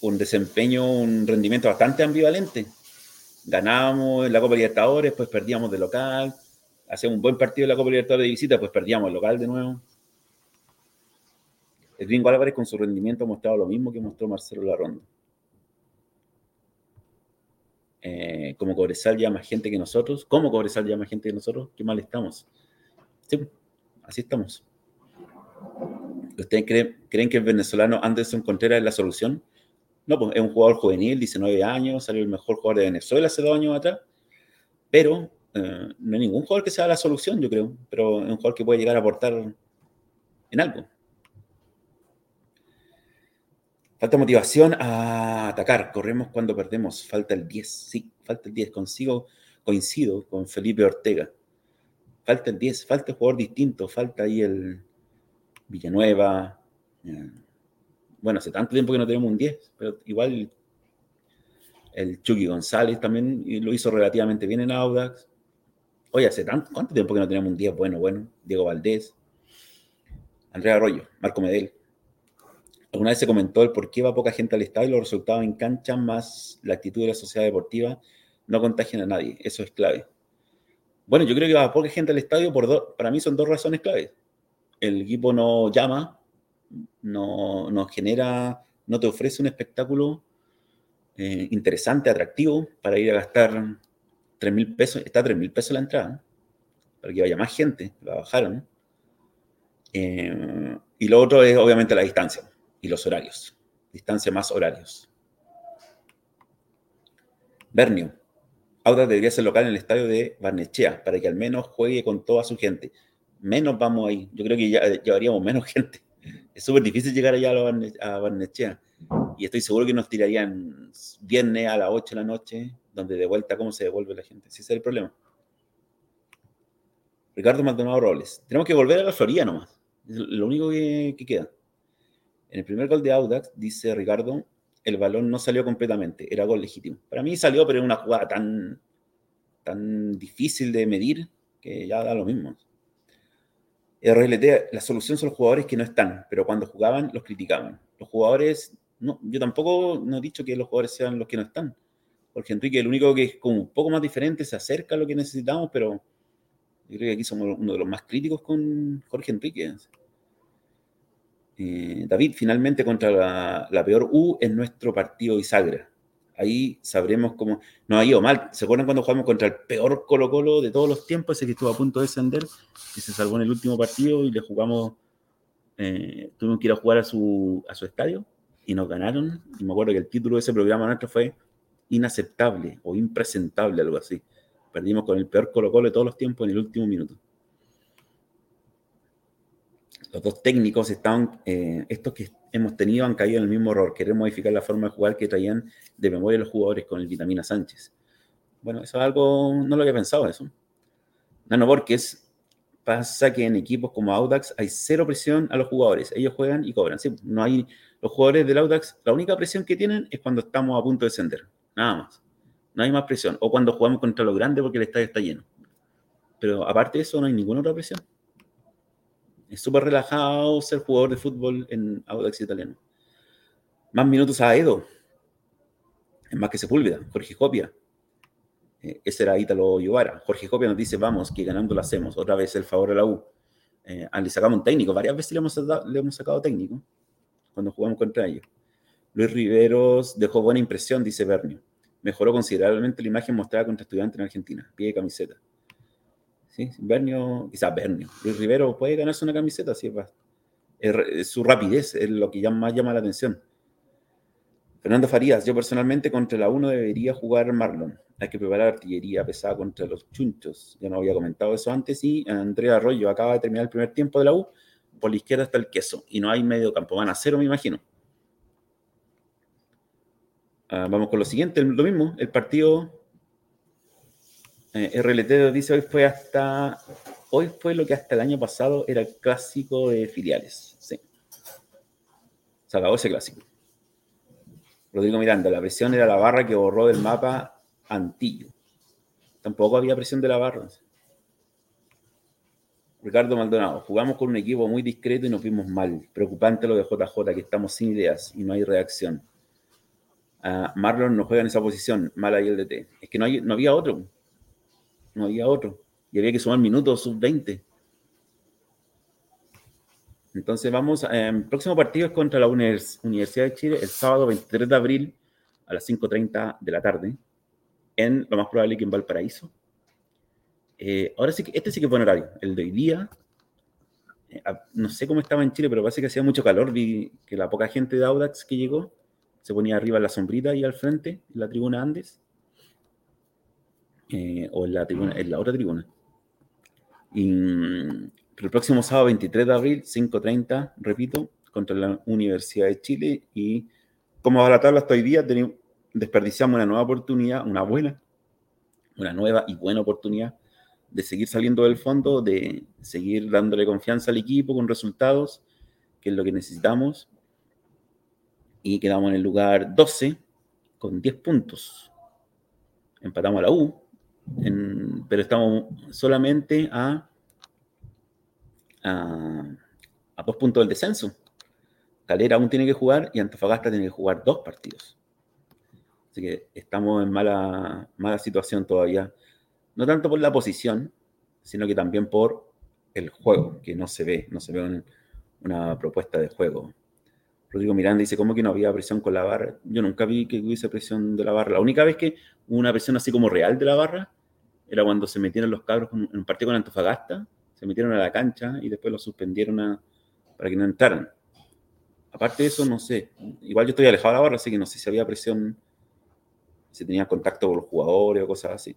un desempeño, un rendimiento bastante ambivalente ganábamos en la Copa Libertadores, pues perdíamos de local, hacíamos un buen partido en la Copa Libertadores de visita, pues perdíamos el local de nuevo. El Gringo con su rendimiento ha mostrado lo mismo que mostró Marcelo Larronda. Eh, como Cobresal ya más gente que nosotros. ¿Cómo Cobresal ya más gente que nosotros? Qué mal estamos. Sí, así estamos. ¿Ustedes creen que el venezolano Anderson Contreras es la solución? No, pues es un jugador juvenil, 19 años, salió el mejor jugador de Venezuela hace dos años atrás, pero eh, no hay ningún jugador que sea la solución, yo creo, pero es un jugador que puede llegar a aportar en algo. Falta motivación a atacar, corremos cuando perdemos, falta el 10, sí, falta el 10, consigo, coincido con Felipe Ortega. Falta el 10, falta el jugador distinto, falta ahí el Villanueva. Eh, bueno, hace tanto tiempo que no tenemos un 10, pero igual el Chucky González también lo hizo relativamente bien en Audax. Oye, hace tanto, ¿cuánto tiempo que no tenemos un 10 bueno, bueno? Diego Valdés, Andrea Arroyo, Marco Medel. Alguna vez se comentó el por qué va poca gente al estadio y los resultados en cancha más la actitud de la sociedad deportiva no contagian a nadie. Eso es clave. Bueno, yo creo que va poca gente al estadio por dos, para mí son dos razones claves. El equipo no llama, no, no genera, no te ofrece un espectáculo eh, interesante, atractivo, para ir a gastar 3 mil pesos. Está a 3 mil pesos la entrada, para que vaya más gente, la bajaron. Eh, y lo otro es obviamente la distancia y los horarios. Distancia más horarios. Bernio. Audax debería ser local en el estadio de Barnechea para que al menos juegue con toda su gente. Menos vamos ahí. Yo creo que ya llevaríamos menos gente es súper difícil llegar allá a Barnechea. Y estoy seguro que nos tirarían viernes a las 8 de la noche, donde de vuelta cómo se devuelve la gente. Ese es el problema. Ricardo Maldonado Robles. Tenemos que volver a la Florida nomás. Es lo único que, queda. En el primer gol de Audax, dice Ricardo, el balón no salió completamente. Era gol legítimo. Para mí salió, pero era una jugada tan, tan difícil de medir que ya da lo mismo. RLT, la solución son los jugadores que no están, pero cuando jugaban los criticaban. Los jugadores, no, yo tampoco he dicho que los jugadores sean los que no están. Jorge Enrique, el único que es como un poco más diferente, se acerca a lo que necesitamos, pero yo creo que aquí somos uno de los más críticos con Jorge Enrique. Eh, David, finalmente contra la, la, peor U en nuestro partido Isagra ahí sabremos cómo nos ha ido mal. ¿Se acuerdan cuando jugamos contra el peor Colo Colo de todos los tiempos, ese que estuvo a punto de descender, y se salvó en el último partido y le jugamos, eh, tuvimos que ir a jugar a su, a su estadio y nos ganaron? Y me acuerdo que el título de ese programa nuestro fue inaceptable o impresentable, algo así. Perdimos con el peor Colo Colo de todos los tiempos en el último minuto los dos técnicos estaban, eh, estos que hemos tenido han caído en el mismo error, querer modificar la forma de jugar que traían de memoria los jugadores con el Vitamina Sánchez. Bueno, eso es algo, no lo había pensado eso. Nano Borges, pasa que en equipos como Audax hay cero presión a los jugadores, ellos juegan y cobran. Sí, no hay, los jugadores del Audax, la única presión que tienen es cuando estamos a punto de descender, nada más. No hay más presión. O cuando jugamos contra los grandes porque el estadio está lleno. Pero aparte de eso, no hay ninguna otra presión. Es súper relajado ser jugador de fútbol en Audax Italiano. Más minutos a Edo. Es más que Sepúlveda. Jorge Copia. Eh, ese era Ítalo Yovara. Jorge Copia nos dice, vamos, que ganando lo hacemos. Otra vez el favor de la U. Eh, le sacamos un técnico. Varias veces le hemos, le hemos sacado técnico cuando jugamos contra ellos. Luis Riveros dejó buena impresión, dice Bernio. Mejoró considerablemente la imagen mostrada contra estudiantes en Argentina. Pie de camiseta. ¿Sí? Bernio, quizás Bernio, Luis Rivero puede ganarse una camiseta, sí, es, su rapidez es lo que más llama la atención. Fernando Farías, yo personalmente contra la 1 debería jugar Marlon. Hay que preparar artillería pesada contra los chunchos. Ya no había comentado eso antes. Y Andrea Arroyo acaba de terminar el primer tiempo de la U. Por la izquierda está el queso. Y no hay medio campo. Van a cero, me imagino. Ah, vamos con lo siguiente. Lo mismo. El partido eh, RLT dice hoy fue hasta hoy fue lo que hasta el año pasado era clásico de filiales. Sí. Se acabó ese clásico. Rodrigo Miranda, la presión era la barra que borró del mapa Antillo. Tampoco había presión de la barra. Ricardo Maldonado, jugamos con un equipo muy discreto y nos vimos mal. Preocupante lo de JJ, que estamos sin ideas y no hay reacción. Ah, Marlon no juega en esa posición, mal ahí el DT. Es que no, hay, no había otro no había otro. Y había que sumar minutos sub-20. Entonces vamos, el em, próximo partido es contra la Universidad de Chile el sábado 23 de abril a las 5.30 de la tarde en lo más probable que en Valparaíso. Eh, ahora sí que, este sí que es buen horario, el de hoy día. Eh, no sé cómo estaba en Chile, pero parece que hacía mucho calor. Vi que la poca gente de Audax que llegó se ponía arriba en la sombrita y al frente, en la tribuna Andes. Eh, o en la, tribuna, en la otra tribuna. Y mm, el próximo sábado 23 de abril, 5.30, repito, contra la Universidad de Chile. Y como va la tabla hasta hoy día, desperdiciamos una nueva oportunidad, una buena, una nueva y buena oportunidad de seguir saliendo del fondo, de seguir dándole confianza al equipo con resultados, que es lo que necesitamos. Y quedamos en el lugar 12 con 10 puntos. Empatamos a la U, pero estamos solamente a, a, dos puntos del descenso. Calera aún tiene que jugar y Antofagasta tiene que jugar dos partidos. Así que estamos en mala, mala situación todavía. No tanto por la posición, sino que también por el juego, que no se ve, no se ve una propuesta de juego. Rodrigo Miranda dice, ¿cómo que no había presión con la barra? Yo nunca vi que hubiese presión de la barra. La única vez que hubo una presión así como real de la barra era cuando se metieron los cabros en un partido con Antofagasta, se metieron a la cancha y después los suspendieron para que no entraran. Aparte de eso, no sé. Igual yo estoy alejado de la barra, así que no sé si había presión, si tenía contacto con los jugadores o cosas así.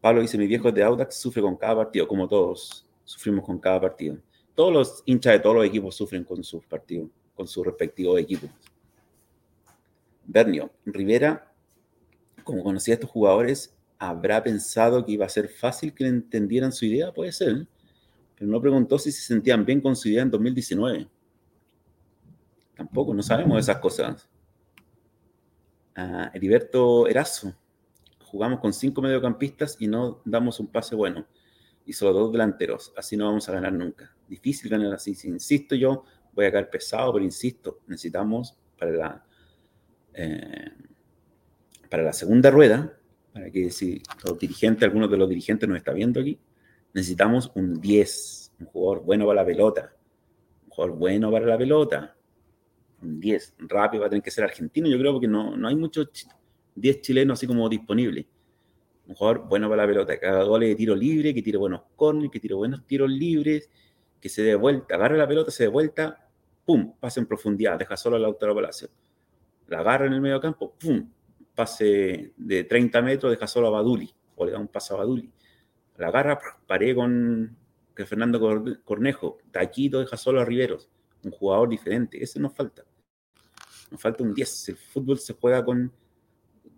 Pablo dice, mi viejo de Audax sufre con cada partido, como todos sufrimos con cada partido. Todos los hinchas de todos los equipos sufren con sus partidos con su respectivo equipo. Bernio, Rivera, como conocía a estos jugadores, ¿habrá pensado que iba a ser fácil que le entendieran su idea? Puede ser, pero no preguntó si se sentían bien con su idea en 2019. Tampoco, no sabemos esas cosas. Uh, Heriberto Erazo, jugamos con cinco mediocampistas y no damos un pase bueno. Y solo dos delanteros. Así no vamos a ganar nunca. Difícil ganar así. Si insisto yo, voy a caer pesado, pero insisto, necesitamos para la, eh, para la segunda rueda, para que si los dirigentes, algunos de los dirigentes nos está viendo aquí, necesitamos un 10, un jugador bueno para la pelota, un jugador bueno para la pelota, un 10, rápido va a tener que ser argentino, yo creo, porque no, no hay muchos 10 chilenos así como disponibles. Un jugador bueno para la pelota, que haga goles de tiro libre, que tire buenos corners, que tire buenos tiros libres, que se dé vuelta, agarra la pelota, se dé vuelta, pum, pase en profundidad, deja solo al Lautaro Palacio. La agarra en el medio campo, pum, pase de 30 metros, deja solo a Baduli, o le da un paso a Baduli. La agarra, paré con Fernando Cornejo, taquito, deja solo a Riveros, un jugador diferente, ese nos falta. Nos falta un 10. El fútbol se juega con.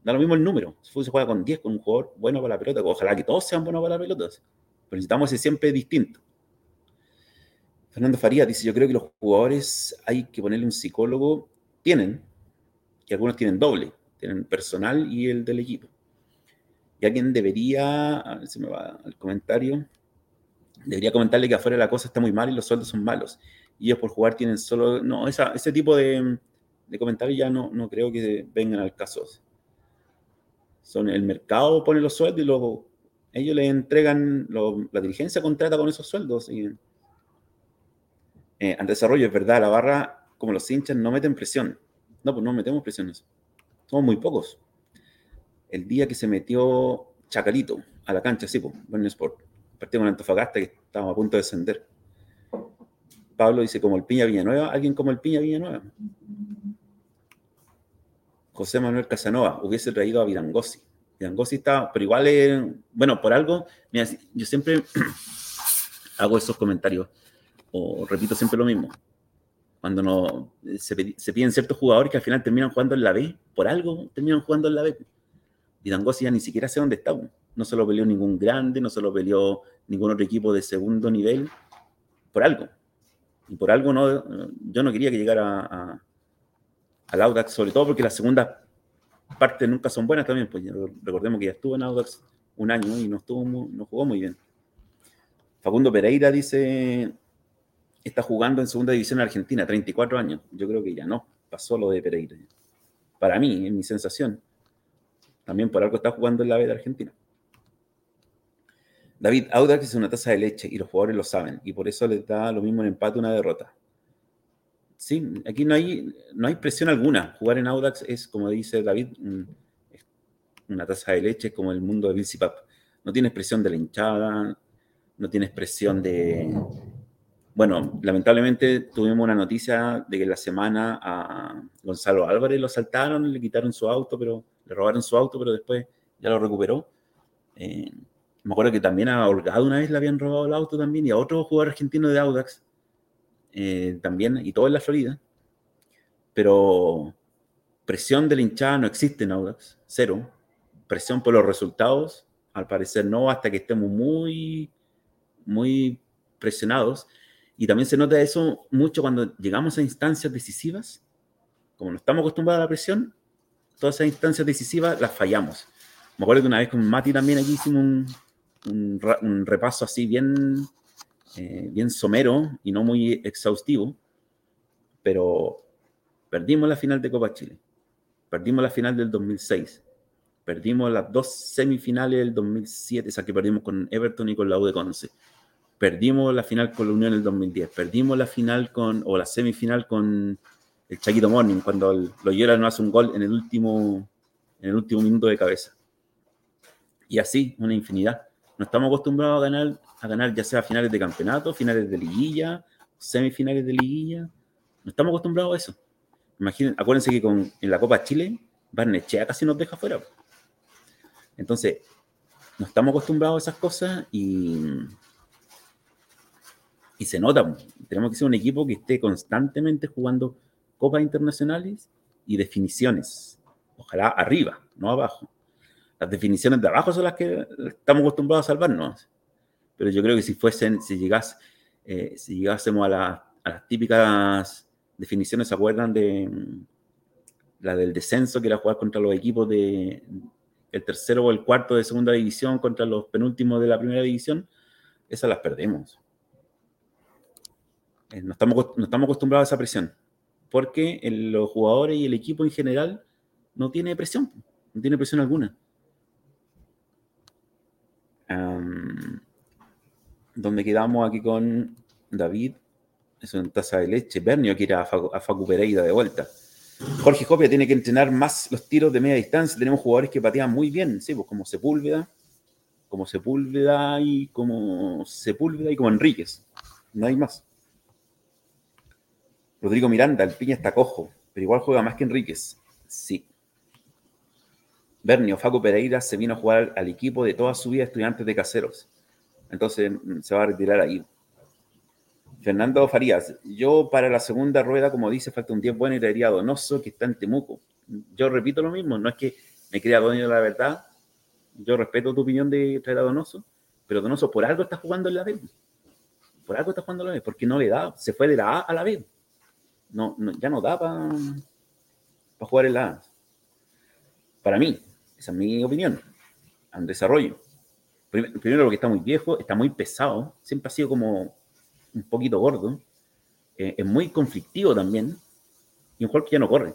Da lo mismo el número. El fútbol se juega con 10, con un jugador bueno para la pelota. Ojalá que todos sean buenos para la pelota. Pero necesitamos ese siempre distinto. Fernando Faría dice, yo creo que los jugadores hay que ponerle un psicólogo, tienen, y algunos tienen doble, tienen personal y el del equipo. Y alguien debería, a ver si me va al comentario, debería comentarle que afuera la cosa está muy mal y los sueldos son malos. Y ellos por jugar tienen solo, no, ese tipo de, comentarios ya no, no creo que vengan al caso. Son el mercado pone los sueldos y luego ellos le entregan, la dirigencia contrata con esos sueldos. Y, eh, desarrollo, es verdad, la barra, como los hinchas, no meten presión. No, pues no metemos presiones. Muy pocos. El día que se metió Chacalito a la cancha, sí, pues, Sport. Partido con Antofagasta que estábamos a punto de descender. Pablo dice, como el Piña Villanueva, alguien como el Piña Villanueva. José Manuel Casanova hubiese traído a Virangosi. Virangosi está, pero igual, bueno, por algo, mira, yo siempre hago esos comentarios o repito siempre lo mismo, cuando no, se, piden ciertos jugadores que al final terminan jugando en la B, por algo terminan jugando en la B. Y Dangosi ya ni siquiera sé dónde está. No se lo peleó ningún grande, no se lo peleó ningún otro equipo de segundo nivel, por algo. Y por algo no, yo no quería que llegara al Audax, sobre todo porque las segundas partes nunca son buenas también. Pues recordemos que ya estuvo en Audax un año y no, estuvo no jugó muy bien. Facundo Pereira dice, está jugando en segunda división argentina, 34 años. Yo creo que ya no, pasó lo de Pereira. Para mí, en mi sensación. También por algo está jugando en la B de Argentina. David, Audax es una taza de leche y los jugadores lo saben y por eso les da lo mismo en empate una derrota. Sí, aquí no hay, no hay presión alguna. Jugar en Audax es, como dice David, una taza de leche como el mundo de Bill. No tienes presión de la hinchada, no tienes presión de... Bueno, lamentablemente tuvimos una noticia de que la semana a Gonzalo Álvarez lo saltaron, le quitaron su auto, pero le robaron su auto, pero después ya lo recuperó. Eh, me acuerdo que también a Holgado una vez le habían robado el auto también y a otro jugador argentino de Audax eh, también, y todo en la Florida. Pero presión de la hinchada no existe en Audax, cero. Presión por los resultados, al parecer no, hasta que estemos muy, muy presionados. Y también se nota eso mucho cuando llegamos a instancias decisivas. Como no estamos acostumbrados a la presión, todas esas instancias decisivas las fallamos. Me acuerdo que una vez con Mati también aquí hicimos un, un, repaso así bien, eh, bien somero y no muy exhaustivo, pero perdimos la final de Copa Chile, perdimos la final del 2006, perdimos las dos semifinales del 2007, esa que perdimos con Everton y con la U de Conce, perdimos la final con la Unión en el 2010, perdimos la final con, o la semifinal con el Chaquito Morning, cuando lo Loyola no hace un gol en el último, en el último minuto de cabeza. Y así, una infinidad. No estamos acostumbrados a ganar, a ganar ya sea finales de campeonato, finales de liguilla, semifinales de liguilla. No estamos acostumbrados a eso. Imaginen, acuérdense que con, en la Copa Chile, Barnechea casi nos deja fuera. Entonces, no estamos acostumbrados a esas cosas y, y se nota. Tenemos que ser un equipo que esté constantemente jugando copas internacionales y definiciones. Ojalá arriba, no abajo. Las definiciones de abajo son las que estamos acostumbrados a salvarnos. Pero yo creo que si fuesen, si, eh, llegásemos a, las típicas definiciones, ¿se acuerdan de la del descenso, que era jugar contra los equipos de el tercero o el cuarto de segunda división contra los penúltimos de la primera división? Esas las perdemos. Eh, no, estamos, no estamos acostumbrados a esa presión porque los jugadores y el equipo en general no tiene presión, no tiene presión alguna. donde quedamos aquí con David, es una taza de leche. Bernio quiere a Facu, a Pereira de vuelta. Jorge Copia tiene que entrenar más los tiros de media distancia. Tenemos jugadores que patean muy bien, sí, pues como Sepúlveda, como Sepúlveda y como Sepúlveda y como Enríquez. No hay más. Rodrigo Miranda, el piña está cojo, pero igual juega más que Enríquez. Sí. Bernio, Faco Pereira se vino a jugar al equipo de toda su vida estudiantes de caseros. Entonces mm, se va a retirar ahí. Fernando Farías, yo para la segunda rueda, como dice, falta un 10 bueno y traería Donoso, que está en Temuco. Yo repito lo mismo, no es que me crea dueño de la verdad. Yo respeto tu opinión de traer a Donoso, pero Donoso por algo está jugando en la B. Por algo está jugando en la B, porque no le da, se fue de la A a la B no, ya no da para jugar en la Para mí, esa es mi opinión, en desarrollo. Primero porque está muy viejo, está muy pesado, siempre ha sido como un poquito gordo, eh, es muy conflictivo también, y un jugador que ya no corre.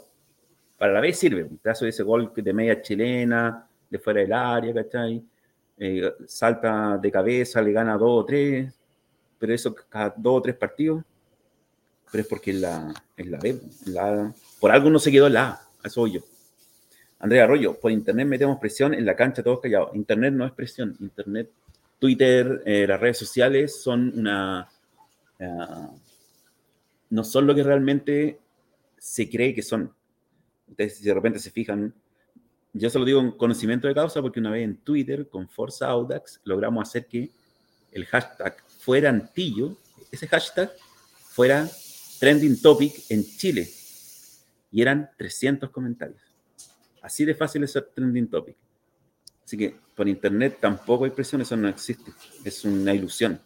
Para la vez sirve, un caso de ese gol de media chilena, de fuera del área, ¿cachai? Eh, salta de cabeza, le gana dos o tres, pero eso cada dos o tres partidos pero es porque la, es la B. Por algo no se quedó la A, eso yo. Andrea Arroyo, por internet metemos presión en la cancha todos callados. Internet no es presión, internet, Twitter, eh, las redes sociales son una... Uh, no son lo que realmente se cree que son. Ustedes si de repente se fijan, yo se lo digo en conocimiento de causa porque una vez en Twitter con Forza Audax logramos hacer que el hashtag fuera antillo, ese hashtag fuera trending topic en Chile. Y eran 300 comentarios. Así de fácil es ser trending topic. Así que por internet tampoco hay presión, eso no existe. Es una ilusión.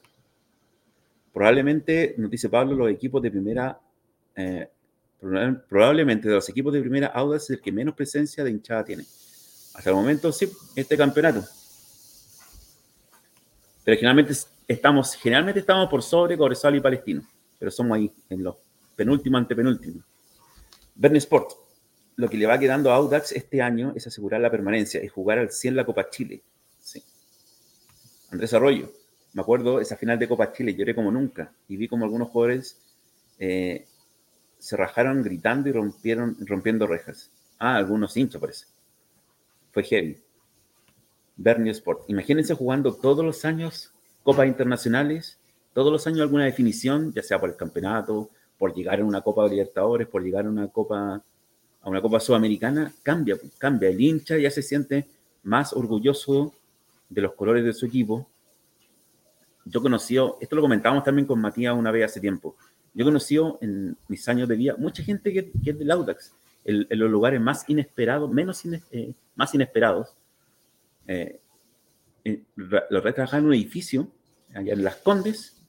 Probablemente, nos dice Pablo, los equipos de primera, eh, probablemente de los equipos de primera, Audax es el que menos presencia de hinchada tiene. Hasta el momento, sí, este campeonato. Pero generalmente estamos, generalmente estamos por sobre Cobresal y Palestino pero somos ahí, en los penúltimo, antepenúltimo. Verne Sport, lo que le va quedando a Audax este año es asegurar la permanencia y jugar al 100 la Copa Chile. Sí. Andrés Arroyo, me acuerdo esa final de Copa Chile, lloré como nunca y vi como algunos jugadores eh, se rajaron gritando y rompieron, rompiendo rejas. Ah, algunos hinchas parece. Fue heavy. Bernie Sport. Imagínense jugando todos los años copas internacionales, todos los años alguna definición, ya sea por el campeonato, por llegar a una Copa de Libertadores, por llegar a una Copa a una Copa Sudamericana, cambia, cambia. El hincha ya se siente más orgulloso de los colores de su equipo. Yo conocí, esto lo comentábamos también con Matías una vez hace tiempo, yo he conocido en mis años de vida mucha gente que, es del Audax, en, los lugares más inesperados, menos eh, más inesperados. Eh, eh, lo en un edificio, allá en Las Condes,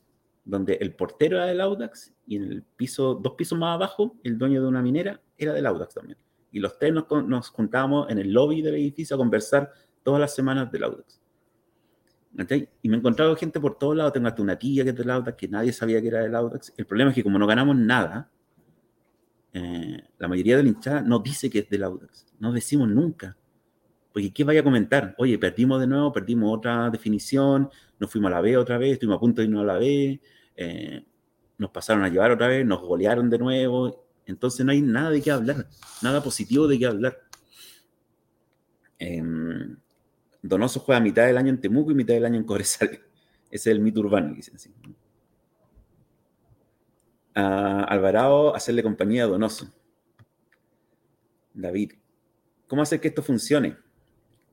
donde el portero era del Audax y en el piso, dos pisos más abajo, el dueño de una minera era del Audax también. Y los tres nos, nos juntábamos en el lobby del edificio a conversar todas las semanas del Audax. Y me he encontrado gente por todos lados. Tengo hasta una tía que es del Audax, que nadie sabía que era del Audax. El problema es que como no ganamos nada, eh, la mayoría de la hinchada no dice que es del Audax. No decimos nunca. Porque ¿qué vaya a comentar? Oye, perdimos de nuevo, perdimos otra definición, nos fuimos a la B otra vez, estuvimos a punto de irnos a la B, eh, nos pasaron a llevar otra vez, nos golearon de nuevo. Entonces no hay nada de qué hablar, nada positivo de qué hablar. Eh, Donoso juega mitad del año en Temuco y mitad del año en Cobresal. Ese es el mito urbano, dicen así. Alvarado, hacerle compañía a Donoso. David, ¿cómo hacer que esto funcione?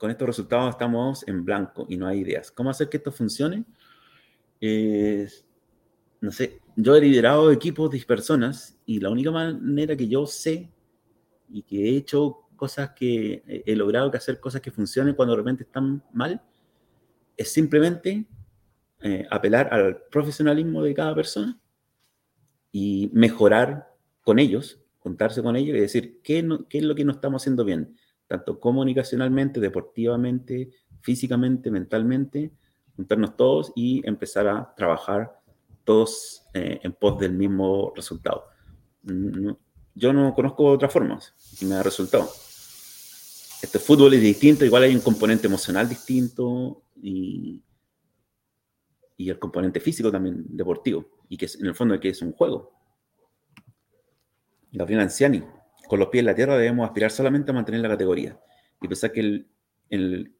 Con estos resultados estamos en blanco y no hay ideas. ¿Cómo hacer que esto funcione? no sé, yo he liderado equipos de personas y la única manera que yo sé y que he hecho cosas que he logrado que hacer cosas que funcionen cuando de repente están mal, es simplemente eh, apelar al profesionalismo de cada persona y mejorar con ellos, contarse con ellos y decir qué, qué es lo que no estamos haciendo bien, tanto comunicacionalmente, deportivamente, físicamente, mentalmente, juntarnos todos y empezar a trabajar todos eh, en pos del mismo resultado. Mm, yo no conozco otras formas y me ha resultado este fútbol es distinto, igual hay un componente emocional distinto y, y el componente físico también deportivo, y que es, en el fondo que es un juego. Gabriel Anciani, con los pies en la tierra debemos aspirar solamente a mantener la categoría y pensar que el, el,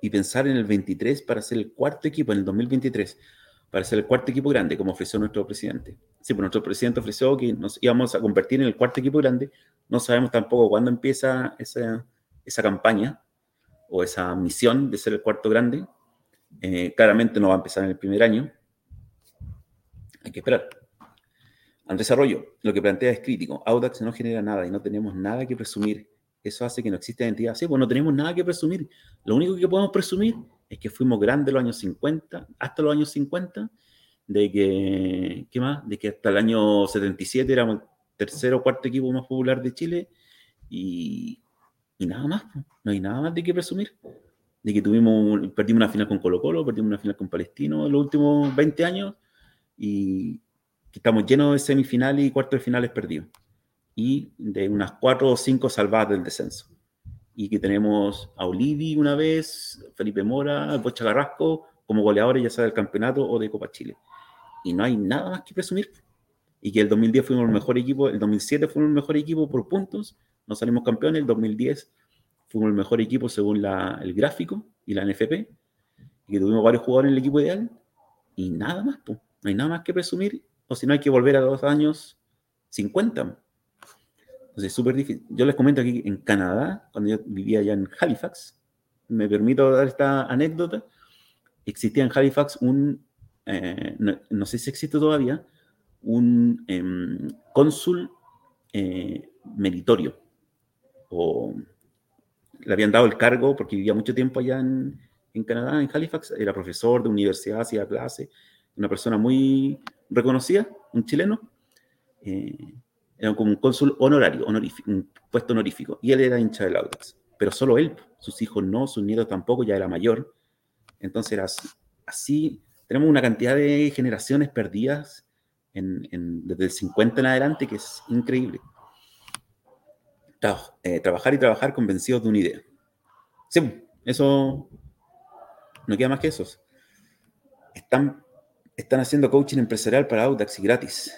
y pensar en el 23 para ser el cuarto equipo en el 2023 para ser el cuarto equipo grande, como ofreció nuestro presidente. Sí, pues nuestro presidente ofreció que nos íbamos a convertir en el cuarto equipo grande. No sabemos tampoco cuándo empieza esa, esa campaña o esa misión de ser el cuarto grande. Eh, claramente no va a empezar en el primer año. Hay que esperar. Al desarrollo, lo que plantea es crítico. Audax no genera nada y no tenemos nada que presumir. Eso hace que no exista identidad. Sí, pues no tenemos nada que presumir. Lo único que podemos presumir es que fuimos grandes los años 50, hasta los años 50, de que, ¿qué más? De que hasta el año 77 éramos el tercer o cuarto equipo más popular de Chile y y nada más, no hay nada más de qué presumir. De que tuvimos, perdimos una final con Colo Colo, perdimos una final con Palestino en los últimos 20 años y que estamos llenos de semifinales y cuartos de finales perdidos. Y de unas cuatro o cinco salvadas del descenso. Y que tenemos a Olivi una vez, Felipe Mora, Bocha Garrasco como goleadores ya sea del campeonato o de Copa Chile. Y no hay nada más que presumir. Y que el 2010 fuimos el mejor equipo, el 2007 fuimos el mejor equipo por puntos no salimos campeones. El 2010 fuimos el mejor equipo según el gráfico y la NFP. Y que tuvimos varios jugadores en el equipo ideal. Y nada más, pues. No hay nada más que presumir. O si no, hay que volver a los años 50. Entonces, es súper difícil. Yo les comento aquí en Canadá, cuando yo vivía allá en Halifax, me permito dar esta anécdota. Existía en Halifax un, eh, no, sé si existe todavía, un em, cónsul eh, meritorio o le habían dado el cargo porque vivía mucho tiempo allá en, en Canadá, en Halifax, era profesor de universidad, hacía clase, una persona muy reconocida, un chileno, eh, era como un cónsul honorario, un puesto honorífico, y él era hincha del Audax, pero solo él, sus hijos no, sus nietos tampoco, ya era mayor, entonces era así, tenemos una cantidad de generaciones perdidas desde el 50 en adelante que es increíble. Eh, trabajar y trabajar convencidos de una idea. Sí, eso no queda más que eso. Están, están haciendo coaching empresarial para Audax y gratis.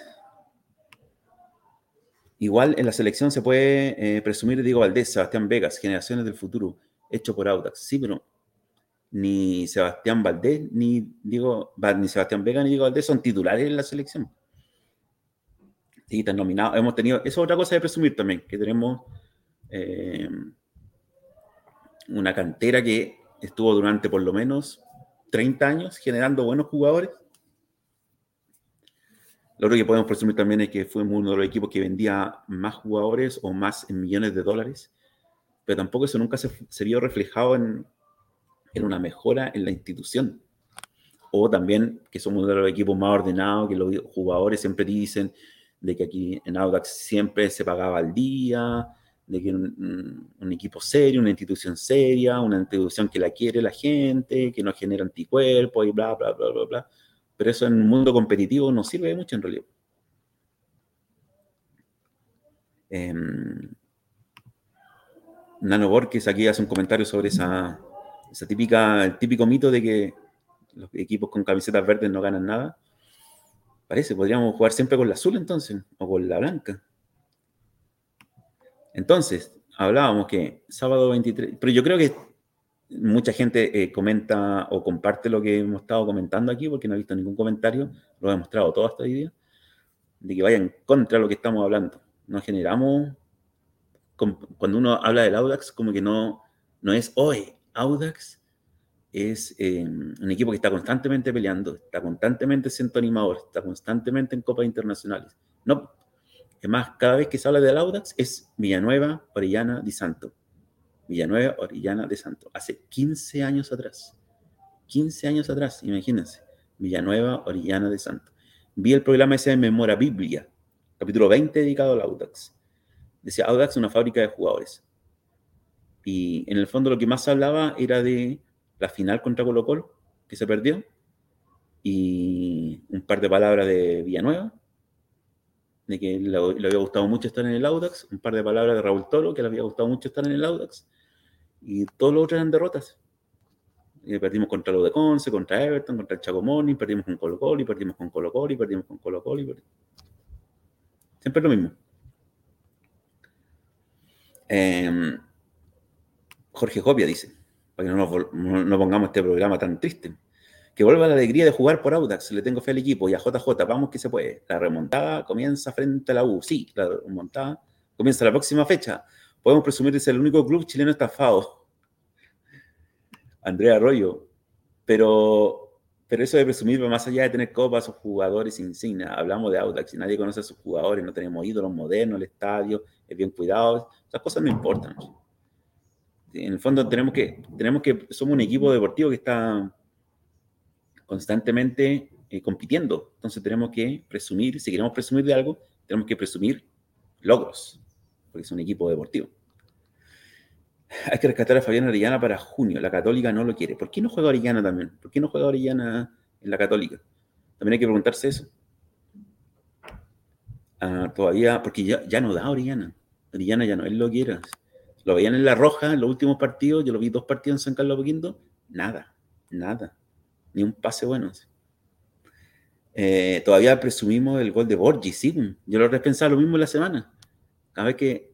Igual en la selección se puede eh, presumir Diego Valdés, Sebastián Vegas, Generaciones del Futuro, hecho por Audax. Sí, pero ni Sebastián Valdés, ni, digo, ni Sebastián Vega, ni Diego Valdés son titulares en la selección. Sí, están nominados. Hemos tenido, eso es otra cosa de presumir también, que tenemos eh, una cantera que estuvo durante por lo menos 30 años generando buenos jugadores. Lo otro que podemos presumir también es que fuimos uno de los equipos que vendía más jugadores o más en millones de dólares, pero tampoco eso nunca se, se vio reflejado en, en una mejora en la institución. O también que somos uno de los equipos más ordenados, que los jugadores siempre dicen de que aquí en Audax siempre se pagaba al día, de que un, un, equipo serio, una institución seria, una institución que la quiere la gente, que no genera anticuerpos y bla, bla, bla, bla, bla. Pero eso en un mundo competitivo no sirve de mucho en realidad. Eh, Nano Borges aquí hace un comentario sobre esa, esa típica, el típico mito de que los equipos con camisetas verdes no ganan nada. Parece, podríamos jugar siempre con la azul entonces, o con la blanca. Entonces, hablábamos que sábado 23, pero yo creo que mucha gente eh, comenta o comparte lo que hemos estado comentando aquí, porque no he visto ningún comentario, lo he mostrado todo hasta hoy día, de que vayan contra lo que estamos hablando. No generamos, cuando uno habla del Audax, como que no, no es hoy, Audax es eh, un equipo que está constantemente peleando, está constantemente siendo animador, está constantemente en copas internacionales. No, es más, cada vez que se habla del Audax es Villanueva, Orellana, Di Santo. Villanueva, Orellana, de Santo. Hace 15 años atrás. 15 años atrás, imagínense. Villanueva, Orellana, de Santo. Vi el programa ese de Memoria Biblia, capítulo 20 dedicado al Audax. Decía, Audax una fábrica de jugadores. Y en el fondo lo que más hablaba era de la final contra Colo Colo, que se perdió, y un par de palabras de Villanueva, de que le, había gustado mucho estar en el Audax, un par de palabras de Raúl Tolo, que le había gustado mucho estar en el Audax, y todos los otros eran derrotas. Y perdimos contra los de Conce, contra Everton, contra el Chaco Morning, perdimos con Colo Colo, perdimos con Colo Colo, perdimos con Colo Colo. Siempre lo mismo. Eh, Jorge Copia dice, para que no, nos, no pongamos este programa tan triste que vuelva la alegría de jugar por Audax. Le tengo fe al equipo y a JJ, vamos que se puede. La remontada comienza frente a la U. Sí, la remontada comienza la próxima fecha. Podemos presumir de ser el único club chileno estafado. Andrea Arroyo. Pero, pero eso de presumir más allá de tener copas o jugadores insignia. Hablamos de Audax y nadie conoce a sus jugadores. No tenemos ídolos modernos, el estadio es bien cuidado. Esas cosas no importan. En el fondo tenemos que, tenemos que, somos un equipo deportivo que está constantemente eh, compitiendo. Entonces tenemos que presumir, si queremos presumir de algo, tenemos que presumir logros, porque es un equipo deportivo. Hay que rescatar a Fabián Orellana para junio. La Católica no lo quiere. ¿Por qué no juega Orellana también? ¿Por qué no juega Orellana en la Católica? También hay que preguntarse eso. Ah, todavía, porque ya, ya no da Orellana. Orellana ya no él lo quiere. Lo veían en La Roja en los últimos partidos. Yo lo vi dos partidos en San Carlos Poquindo. Nada, nada ni un pase bueno. Eh, todavía presumimos el gol de Borgi, sí. Yo lo repensaba lo mismo en la semana. Cada vez que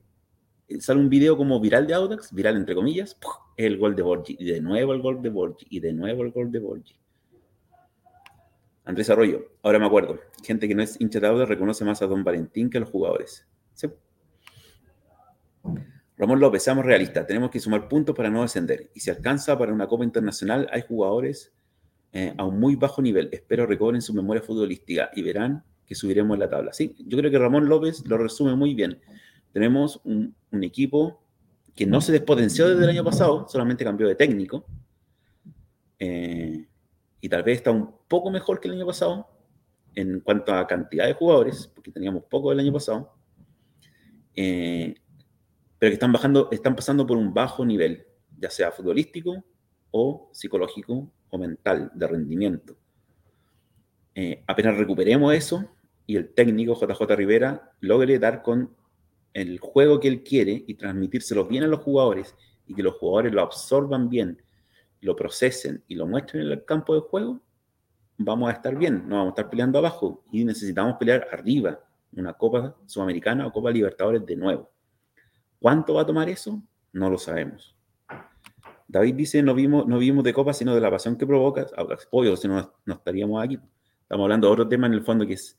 sale un video como viral de Audax, viral entre comillas, el gol de Borgi. Y de nuevo el gol de Borgi. Y de nuevo el gol de Borgi. Andrés Arroyo, ahora me acuerdo. Gente que no es hincha de Audax reconoce más a Don Valentín que a los jugadores. ¿Sí? Ramón López, seamos realistas. Tenemos que sumar puntos para no descender. Y si alcanza para una Copa Internacional, hay jugadores eh, a un muy bajo nivel. Espero recobren su memoria futbolística y verán que subiremos la tabla. Sí, yo creo que Ramón López lo resume muy bien. Tenemos un, equipo que no se despotenció desde el año pasado, solamente cambió de técnico. Eh, y tal vez está un poco mejor que el año pasado en cuanto a cantidad de jugadores, porque teníamos poco el año pasado. Eh, pero que están bajando, están pasando por un bajo nivel, ya sea futbolístico o psicológico o mental, de rendimiento. Eh, apenas recuperemos eso y el técnico JJ Rivera logre dar con el juego que él quiere y transmitírselo bien a los jugadores y que los jugadores lo absorban bien, lo procesen y lo muestren en el campo de juego, vamos a estar bien, no vamos a estar peleando abajo y necesitamos pelear arriba, una Copa Sudamericana o Copa Libertadores de nuevo. ¿Cuánto va a tomar eso? No lo sabemos David dice, no vimos, no vimos de Copa, sino de la pasión que provoca. Obvio, si no, no estaríamos aquí. Estamos hablando de otro tema en el fondo que es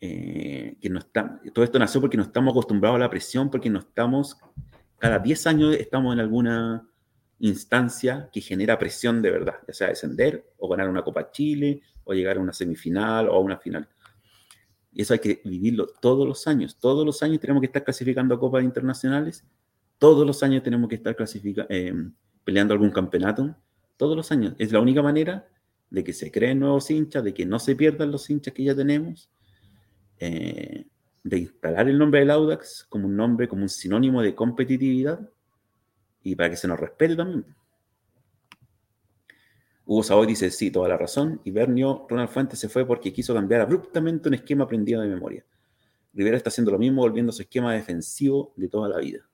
eh, que no está, todo esto nació porque no estamos acostumbrados a la presión, porque no estamos, cada 10 años estamos en alguna instancia que genera presión de verdad, ya sea descender o ganar una Copa Chile o llegar a una semifinal o a una final. Y eso hay que vivirlo todos los años. Todos los años tenemos que estar clasificando copas internacionales. Todos los años tenemos que estar eh, peleando algún campeonato. Todos los años. Es la única manera de que se creen nuevos hinchas, de que no se pierdan los hinchas que ya tenemos, eh, de instalar el nombre del Audax como un nombre, como un sinónimo de competitividad y para que se nos respete también. Hugo Savoy dice, sí, toda la razón. Y Bernio, Ronald Fuentes se fue porque quiso cambiar abruptamente un esquema aprendido de memoria. Rivera está haciendo lo mismo, volviendo a su esquema defensivo de toda la vida.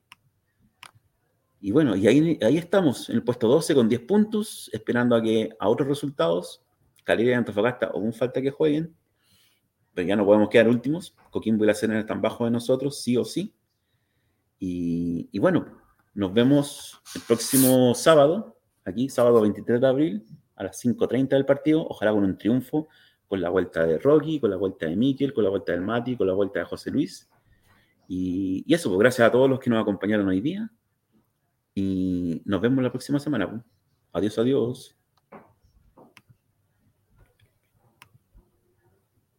Y bueno, y ahí, ahí estamos, en el puesto 12 con 10 puntos, esperando a que a otros resultados, Calera y Antofagasta aún falta que jueguen, pero ya no podemos quedar últimos. Coquimbo y la Serena están bajo de nosotros, sí o sí. Y, y bueno, nos vemos el próximo sábado, aquí, sábado 23 de abril, a las 5.30 del partido, ojalá con un triunfo, con la vuelta de Rocky, con la vuelta de Miquel, con la vuelta del Mati, con la vuelta de José Luis. Y, eso, pues gracias a todos los que nos acompañaron hoy día. Y nos vemos la próxima semana. Pues. Adiós, adiós.